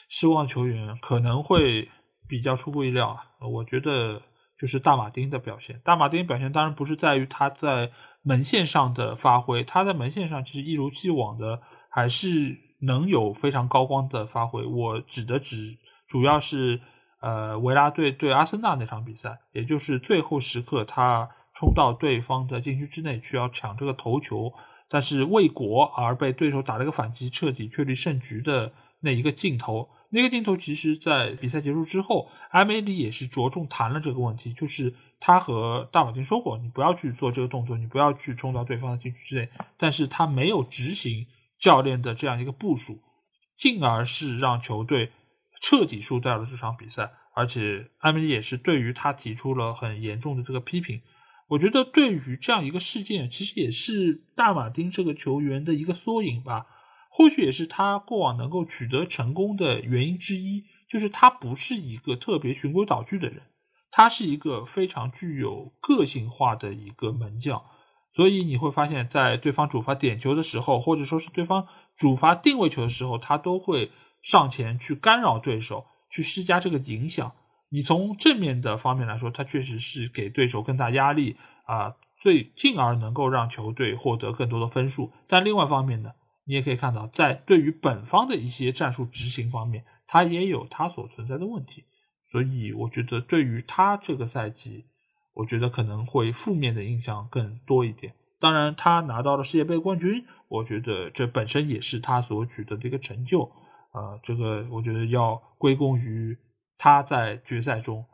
失望球员可能会比较出乎意料啊，我觉得就是大马丁的表现。大马丁表现当然不是在于他在。门线上的发挥，他在门线上其实一如既往的还是能有非常高光的发挥。我指的只主要是呃维拉队对阿森纳那场比赛，也就是最后时刻他冲到对方的禁区之内去要抢这个头球，但是为国而被对手打了个反击，彻底确立胜局的那一个镜头。那个镜头其实，在比赛结束之后，埃梅里也是着重谈了这个问题，就是。他和大马丁说过，你不要去做这个动作，你不要去冲到对方的禁区之内。但是他没有执行教练的这样一个部署，进而是让球队彻底输掉了这场比赛。而且埃梅里也是对于他提出了很严重的这个批评。我觉得对于这样一个事件，其实也是大马丁这个球员的一个缩影吧。或许也是他过往能够取得成功的原因之一，就是他不是一个特别循规蹈矩的人。他是一个非常具有个性化的一个门将，所以你会发现在对方主罚点球的时候，或者说是对方主罚定位球的时候，他都会上前去干扰对手，去施加这个影响。你从正面的方面来说，他确实是给对手更大压力啊，最进而能够让球队获得更多的分数。但另外方面呢，你也可以看到，在对于本方的一些战术执行方面，他也有他所存在的问题。所以我觉得，对于他这个赛季，我觉得可能会负面的印象更多一点。当然，他拿到了世界杯冠军，我觉得这本身也是他所取得的一个成就。呃，这个我觉得要归功于他在决赛中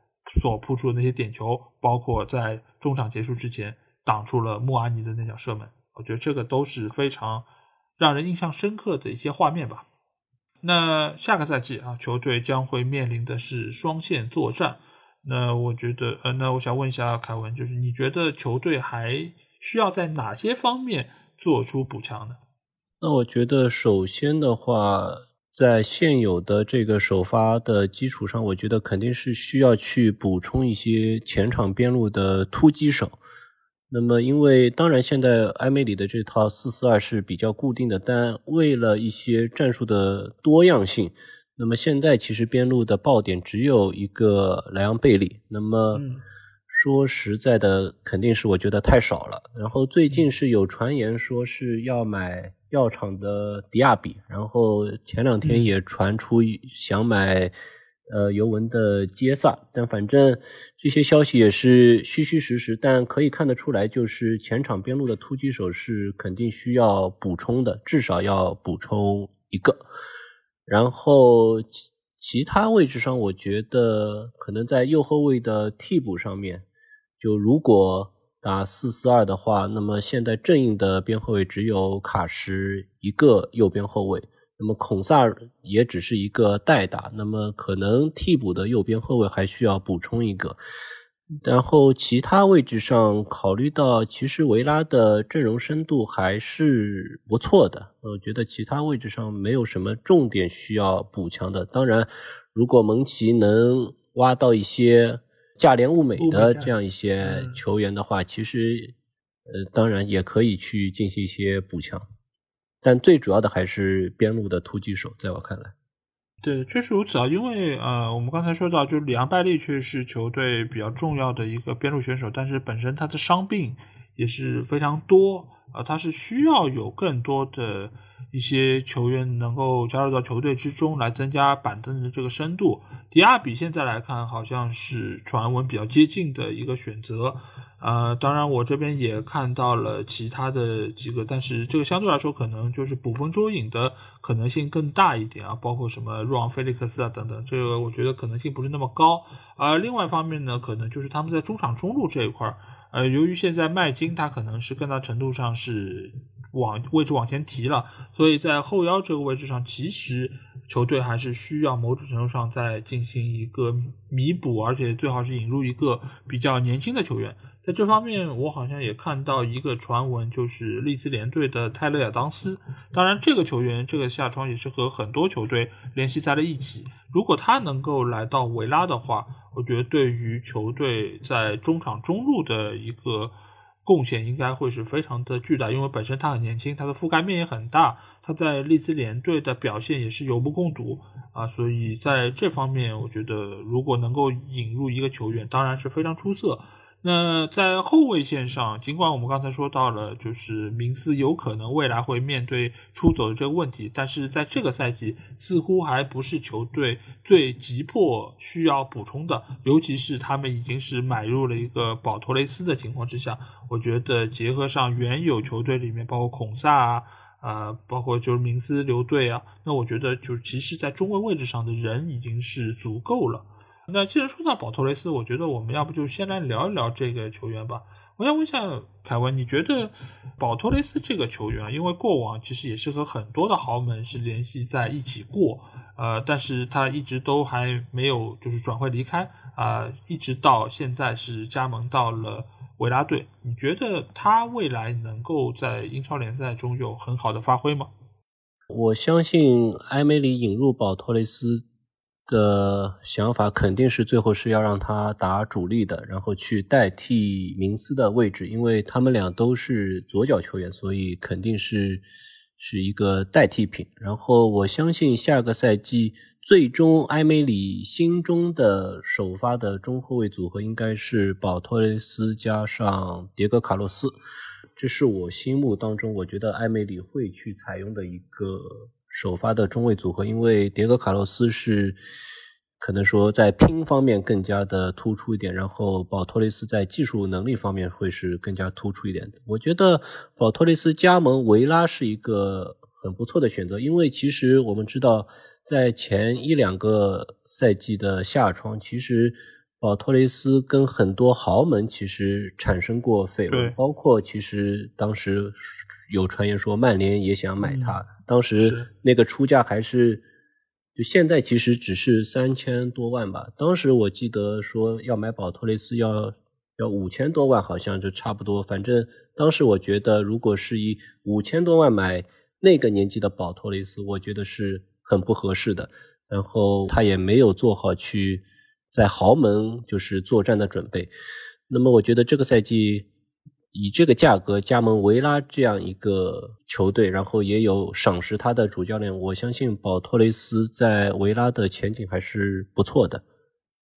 所扑出的那些点球，包括在中场结束之前挡出了穆阿尼的那脚射门。我觉得这个都是非常让人印象深刻的一些画面吧。那下个赛季啊，球队将会面临的是双线作战。那我觉得，呃，那我想问一下凯文，就是你觉得球队还需要在哪些方面做出补强呢？那我觉得，首先的话，在现有的这个首发的基础上，我觉得肯定是需要去补充一些前场边路的突击手。那么，因为当然现在埃梅里的这套四四二是比较固定的，但为了一些战术的多样性。那么现在其实边路的爆点只有一个莱昂贝利，那么说实在的，肯定是我觉得太少了。然后最近是有传言说是要买药厂的迪亚比，然后前两天也传出想买呃尤文的杰萨，但反正这些消息也是虚虚实实，但可以看得出来，就是前场边路的突击手是肯定需要补充的，至少要补充一个。然后其其他位置上，我觉得可能在右后卫的替补上面，就如果打四四二的话，那么现在正印的边后卫只有卡什一个右边后卫，那么孔萨也只是一个代打，那么可能替补的右边后卫还需要补充一个。然后其他位置上，考虑到其实维拉的阵容深度还是不错的，我觉得其他位置上没有什么重点需要补强的。当然，如果蒙奇能挖到一些价廉物美的这样一些球员的话，其实呃，当然也可以去进行一些补强。但最主要的还是边路的突击手，在我看来。对，确实如此啊，因为呃，我们刚才说到，就里昂拜利确实是球队比较重要的一个边路选手，但是本身他的伤病也是非常多啊，他是需要有更多的一些球员能够加入到球队之中来增加板凳的这个深度。迪亚比现在来看好像是传闻比较接近的一个选择。呃，当然，我这边也看到了其他的几个，但是这个相对来说可能就是捕风捉影的可能性更大一点啊，包括什么若昂·菲利克斯啊等等，这个我觉得可能性不是那么高。而另外一方面呢，可能就是他们在中场中路这一块儿，呃，由于现在卖金它可能是更大程度上是往位置往前提了，所以在后腰这个位置上，其实球队还是需要某种程度上再进行一个弥补，而且最好是引入一个比较年轻的球员。在这方面，我好像也看到一个传闻，就是利兹联队的泰勒亚当斯。当然，这个球员这个下窗也是和很多球队联系在了一起。如果他能够来到维拉的话，我觉得对于球队在中场中路的一个贡献应该会是非常的巨大。因为本身他很年轻，他的覆盖面也很大，他在利兹联队的表现也是有目共睹啊。所以在这方面，我觉得如果能够引入一个球员，当然是非常出色。那在后卫线上，尽管我们刚才说到了，就是明斯有可能未来会面对出走的这个问题，但是在这个赛季似乎还不是球队最急迫需要补充的，尤其是他们已经是买入了一个保托雷斯的情况之下，我觉得结合上原有球队里面包括孔萨啊，呃，包括就是明斯留队啊，那我觉得就其实，在中卫位置上的人已经是足够了。那既然说到保托雷斯，我觉得我们要不就先来聊一聊这个球员吧。我想问一下凯文，你觉得保托雷斯这个球员，因为过往其实也是和很多的豪门是联系在一起过，呃，但是他一直都还没有就是转会离开啊，一直到现在是加盟到了维拉队。你觉得他未来能够在英超联赛中有很好的发挥吗？我相信埃梅里引入保托雷斯。的想法肯定是最后是要让他打主力的，然后去代替明斯的位置，因为他们俩都是左脚球员，所以肯定是是一个代替品。然后我相信下个赛季最终埃梅里心中的首发的中后卫组合应该是保托雷斯加上迭戈卡洛斯，这是我心目当中我觉得埃梅里会去采用的一个。首发的中卫组合，因为迭戈·卡洛斯是可能说在拼方面更加的突出一点，然后保托雷斯在技术能力方面会是更加突出一点的。我觉得保托雷斯加盟维拉是一个很不错的选择，因为其实我们知道，在前一两个赛季的夏窗，其实保托雷斯跟很多豪门其实产生过绯闻，包括其实当时有传言说曼联也想买他。当时那个出价还是就现在其实只是三千多万吧，当时我记得说要买保托雷斯要要五千多万，好像就差不多。反正当时我觉得，如果是以五千多万买那个年纪的保托雷斯，我觉得是很不合适的。然后他也没有做好去在豪门就是作战的准备。那么我觉得这个赛季。以这个价格加盟维拉这样一个球队，然后也有赏识他的主教练，我相信保托雷斯在维拉的前景还是不错的。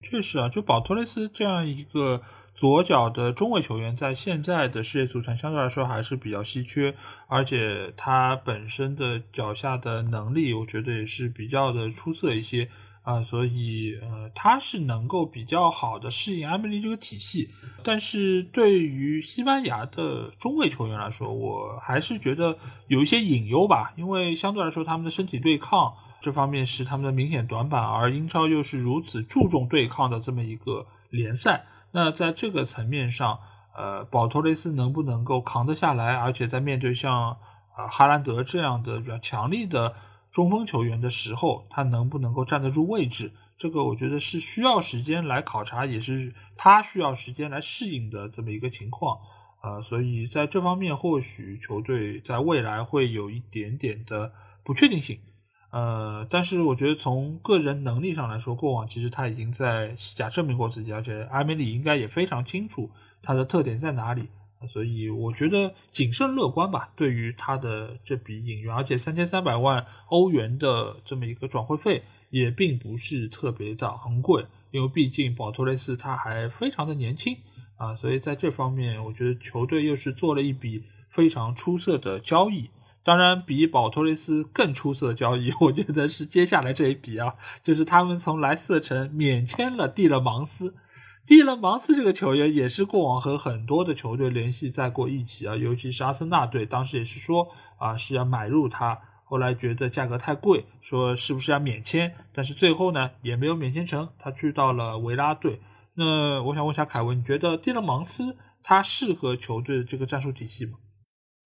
确实啊，就保托雷斯这样一个左脚的中卫球员，在现在的世界足坛相对来说还是比较稀缺，而且他本身的脚下的能力，我觉得也是比较的出色一些。啊，所以呃，他是能够比较好的适应埃梅利这个体系，但是对于西班牙的中卫球员来说，我还是觉得有一些隐忧吧，因为相对来说他们的身体对抗这方面是他们的明显短板，而英超又是如此注重对抗的这么一个联赛，那在这个层面上，呃，保托雷斯能不能够扛得下来，而且在面对像啊哈兰德这样的比较强力的。中锋球员的时候，他能不能够站得住位置？这个我觉得是需要时间来考察，也是他需要时间来适应的这么一个情况。呃，所以在这方面，或许球队在未来会有一点点的不确定性。呃，但是我觉得从个人能力上来说，过往其实他已经在西甲证明过自己，而且阿梅里应该也非常清楚他的特点在哪里。所以我觉得谨慎乐观吧，对于他的这笔引援，而且三千三百万欧元的这么一个转会费也并不是特别的昂贵，因为毕竟保托雷斯他还非常的年轻啊，所以在这方面，我觉得球队又是做了一笔非常出色的交易。当然，比保托雷斯更出色的交易，我觉得是接下来这一笔啊，就是他们从莱斯特城免签了蒂勒芒斯。蒂勒芒斯这个球员也是过往和很多的球队联系在过一起啊，尤其是阿森纳队，当时也是说啊是要买入他，后来觉得价格太贵，说是不是要免签，但是最后呢也没有免签成，他去到了维拉队。那我想问一下凯文，你觉得蒂勒芒斯他适合球队的这个战术体系吗？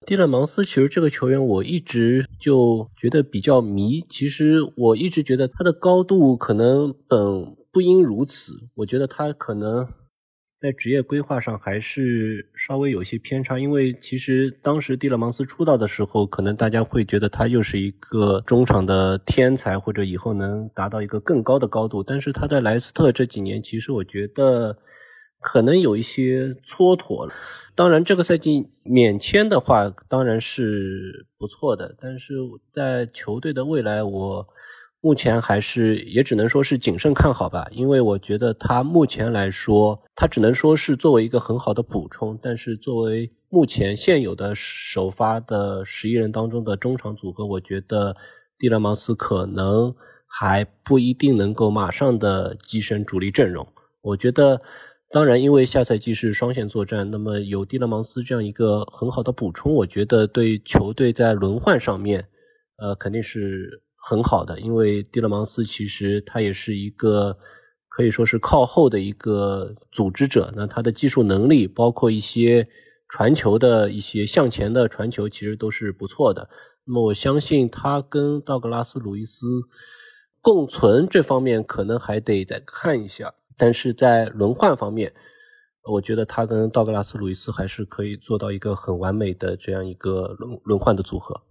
蒂勒芒斯其实这个球员我一直就觉得比较迷，其实我一直觉得他的高度可能本。不应如此，我觉得他可能在职业规划上还是稍微有些偏差。因为其实当时蒂勒芒斯出道的时候，可能大家会觉得他又是一个中场的天才，或者以后能达到一个更高的高度。但是他在莱斯特这几年，其实我觉得可能有一些蹉跎了。当然，这个赛季免签的话当然是不错的，但是在球队的未来，我。目前还是也只能说是谨慎看好吧，因为我觉得他目前来说，他只能说是作为一个很好的补充，但是作为目前现有的首发的十一人当中的中场组合，我觉得蒂勒芒斯可能还不一定能够马上的跻身主力阵容。我觉得，当然，因为下赛季是双线作战，那么有蒂勒芒斯这样一个很好的补充，我觉得对球队在轮换上面，呃，肯定是。很好的，因为蒂勒芒斯其实他也是一个可以说是靠后的一个组织者。那他的技术能力，包括一些传球的一些向前的传球，其实都是不错的。那么我相信他跟道格拉斯·鲁伊斯共存这方面可能还得再看一下，但是在轮换方面，我觉得他跟道格拉斯·鲁伊斯还是可以做到一个很完美的这样一个轮轮换的组合。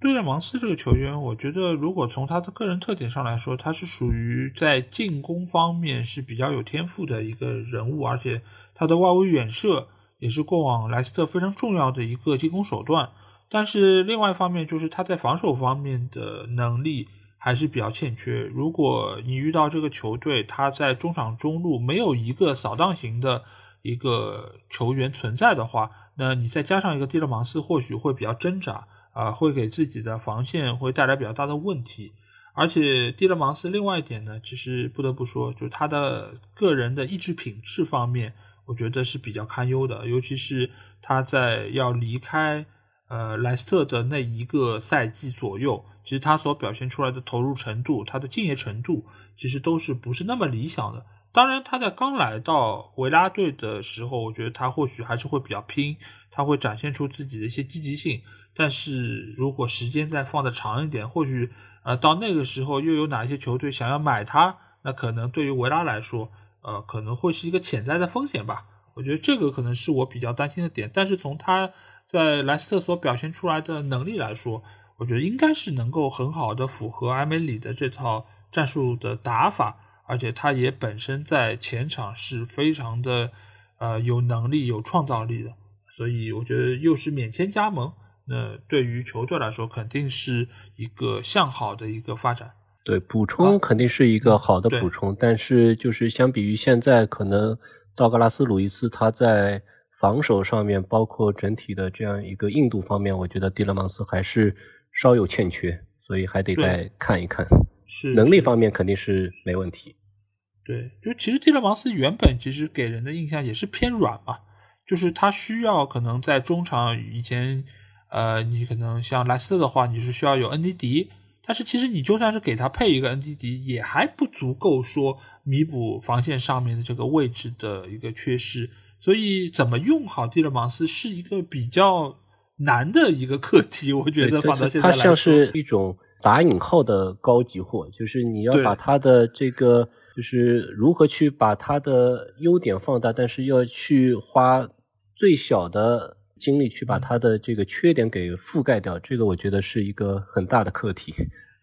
对勒芒斯这个球员，我觉得如果从他的个人特点上来说，他是属于在进攻方面是比较有天赋的一个人物，而且他的外围远射也是过往莱斯特非常重要的一个进攻手段。但是另外一方面，就是他在防守方面的能力还是比较欠缺。如果你遇到这个球队，他在中场中路没有一个扫荡型的一个球员存在的话，那你再加上一个蒂勒芒斯，或许会比较挣扎。啊，会给自己的防线会带来比较大的问题，而且蒂勒芒斯另外一点呢，其实不得不说，就是他的个人的意志品质方面，我觉得是比较堪忧的。尤其是他在要离开呃莱斯特的那一个赛季左右，其实他所表现出来的投入程度、他的敬业程度，其实都是不是那么理想的。当然，他在刚来到维拉队的时候，我觉得他或许还是会比较拼，他会展现出自己的一些积极性。但是如果时间再放的长一点，或许呃到那个时候又有哪些球队想要买他，那可能对于维拉来说，呃可能会是一个潜在的风险吧。我觉得这个可能是我比较担心的点。但是从他在莱斯特所表现出来的能力来说，我觉得应该是能够很好的符合埃梅里的这套战术的打法，而且他也本身在前场是非常的呃有能力、有创造力的。所以我觉得又是免签加盟，那对于球队来说肯定是一个向好的一个发展。对，补充肯定是一个好的补充，但是就是相比于现在，可能道格拉斯·鲁伊斯他在防守上面，包括整体的这样一个硬度方面，我觉得蒂勒芒斯还是稍有欠缺，所以还得再看一看。是能力方面肯定是没问题。对，就其实蒂勒芒斯原本其实给人的印象也是偏软嘛。就是他需要可能在中场以前，呃，你可能像莱斯特的话，你是需要有恩迪迪，但是其实你就算是给他配一个恩迪迪，也还不足够说弥补防线上面的这个位置的一个缺失。所以怎么用好蒂勒芒斯是一个比较难的一个课题，我觉得放到现在来说，它像是一种打引号的高级货，就是你要把它的这个，就是如何去把它的优点放大，但是要去花。最小的精力去把他的这个缺点给覆盖掉，这个我觉得是一个很大的课题。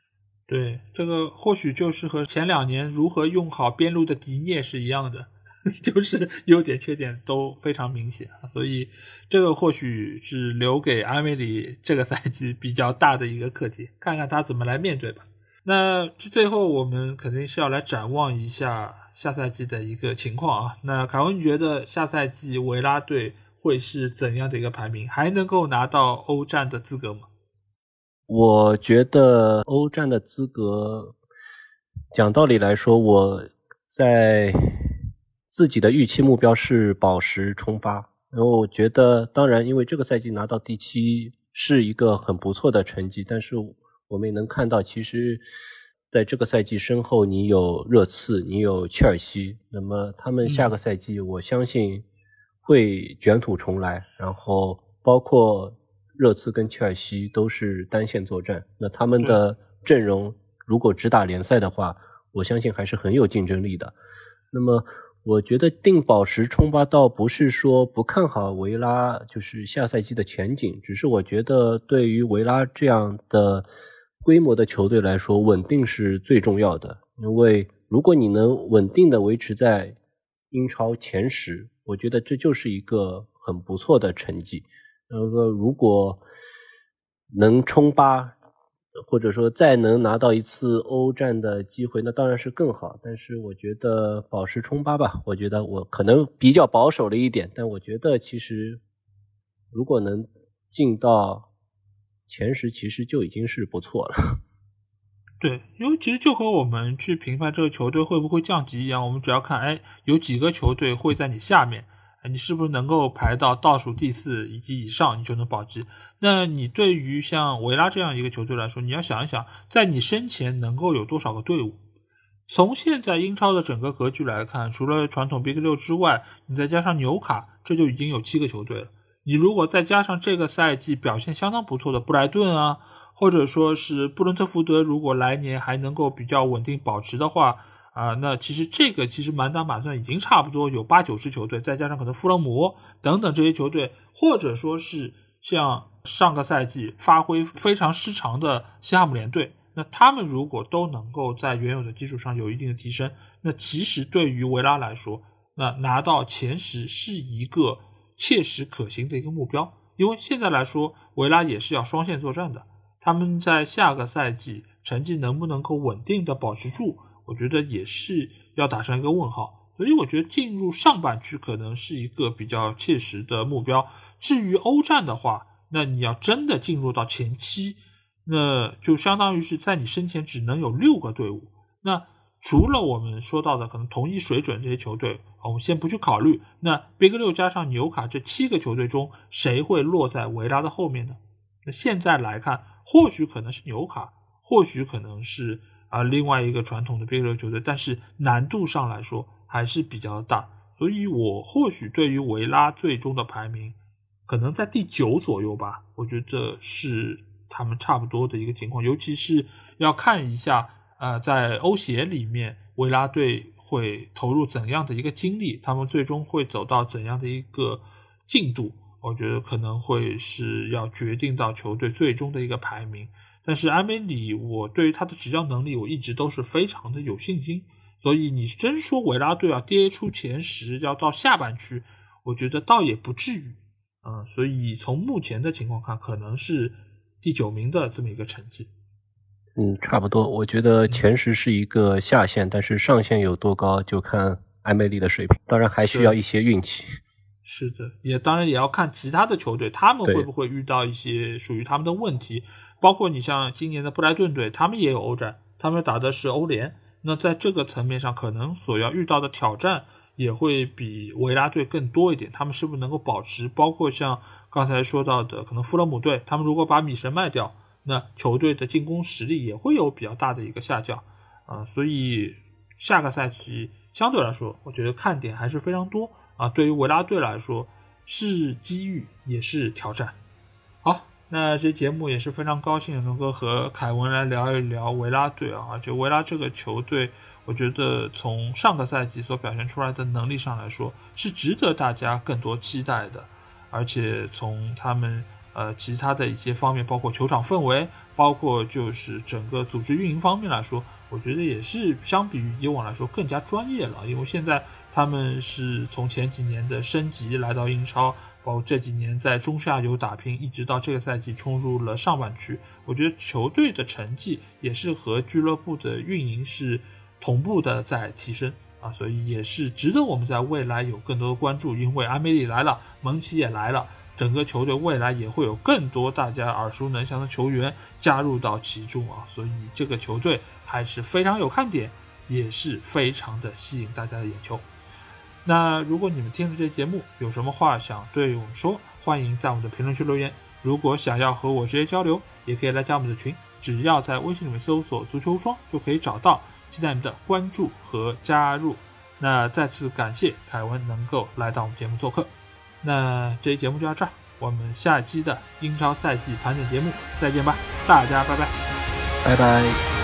对，这个或许就是和前两年如何用好边路的迪涅是一样的，就是优点缺点都非常明显。所以这个或许是留给阿梅里这个赛季比较大的一个课题，看看他怎么来面对吧。那最后我们肯定是要来展望一下下赛季的一个情况啊。那凯文，你觉得下赛季维拉队？会是怎样的一个排名？还能够拿到欧战的资格吗？我觉得欧战的资格，讲道理来说，我在自己的预期目标是保十冲八。然后我觉得，当然，因为这个赛季拿到第七是一个很不错的成绩，但是我们也能看到，其实在这个赛季身后，你有热刺，你有切尔西，那么他们下个赛季，我相信。会卷土重来，然后包括热刺跟切尔西都是单线作战，那他们的阵容如果只打联赛的话，我相信还是很有竞争力的。那么我觉得定保时冲八倒不是说不看好维拉，就是下赛季的前景，只是我觉得对于维拉这样的规模的球队来说，稳定是最重要的。因为如果你能稳定的维持在英超前十。我觉得这就是一个很不错的成绩。那个，如果能冲八，或者说再能拿到一次欧战的机会，那当然是更好。但是我觉得保持冲八吧，我觉得我可能比较保守了一点。但我觉得其实如果能进到前十，其实就已经是不错了。对，因为其实就和我们去评判这个球队会不会降级一样，我们只要看，哎，有几个球队会在你下面，你是不是能够排到倒数第四以及以上，你就能保级。那你对于像维拉这样一个球队来说，你要想一想，在你身前能够有多少个队伍？从现在英超的整个格局来看，除了传统 Big 六之外，你再加上纽卡，这就已经有七个球队了。你如果再加上这个赛季表现相当不错的布莱顿啊。或者说是布伦特福德，如果来年还能够比较稳定保持的话，啊，那其实这个其实满打满算已经差不多有八九支球队，再加上可能富勒姆等等这些球队，或者说是像上个赛季发挥非常失常的西汉姆联队，那他们如果都能够在原有的基础上有一定的提升，那其实对于维拉来说，那拿到前十是一个切实可行的一个目标，因为现在来说，维拉也是要双线作战的。他们在下个赛季成绩能不能够稳定的保持住，我觉得也是要打上一个问号。所以我觉得进入上半区可能是一个比较切实的目标。至于欧战的话，那你要真的进入到前七，那就相当于是在你身前只能有六个队伍。那除了我们说到的可能同一水准这些球队，我们先不去考虑。那 Big 六加上纽卡这七个球队中，谁会落在维拉的后面呢？那现在来看。或许可能是纽卡，或许可能是啊另外一个传统的 Big 六球队，但是难度上来说还是比较大，所以我或许对于维拉最终的排名可能在第九左右吧，我觉得是他们差不多的一个情况。尤其是要看一下，呃，在欧协里面，维拉队会投入怎样的一个精力，他们最终会走到怎样的一个进度，我觉得可能会是要决定到球队最终的一个排名。但是埃梅里，我对于他的执教能力，我一直都是非常的有信心。所以你真说维拉队啊跌出前十要到下半区，我觉得倒也不至于，嗯，所以从目前的情况看，可能是第九名的这么一个成绩。嗯，差不多。我觉得前十是一个下限，但是上限有多高，就看埃梅里的水平。当然还需要一些运气。是的，也当然也要看其他的球队，他们会不会遇到一些属于他们的问题。包括你像今年的布莱顿队，他们也有欧战，他们打的是欧联。那在这个层面上，可能所要遇到的挑战也会比维拉队更多一点。他们是不是能够保持？包括像刚才说到的，可能富勒姆队，他们如果把米神卖掉，那球队的进攻实力也会有比较大的一个下降啊。所以下个赛季相对来说，我觉得看点还是非常多啊。对于维拉队来说，是机遇也是挑战。好那这节目也是非常高兴能够和凯文来聊一聊维拉队啊，就维拉这个球队，我觉得从上个赛季所表现出来的能力上来说，是值得大家更多期待的。而且从他们呃其他的一些方面，包括球场氛围，包括就是整个组织运营方面来说，我觉得也是相比于以往来说更加专业了。因为现在他们是从前几年的升级来到英超。包括这几年在中下游打拼，一直到这个赛季冲入了上半区，我觉得球队的成绩也是和俱乐部的运营是同步的在提升啊，所以也是值得我们在未来有更多的关注。因为阿梅里来了，蒙奇也来了，整个球队未来也会有更多大家耳熟能详的球员加入到其中啊，所以这个球队还是非常有看点，也是非常的吸引大家的眼球。那如果你们听了这节目，有什么话想对我们说，欢迎在我们的评论区留言。如果想要和我直接交流，也可以来加我们的群，只要在微信里面搜索“足球无双”就可以找到。期待你们的关注和加入。那再次感谢凯文能够来到我们节目做客。那这期节目就到这儿，我们下期的英超赛季盘点节目再见吧，大家拜拜，拜拜。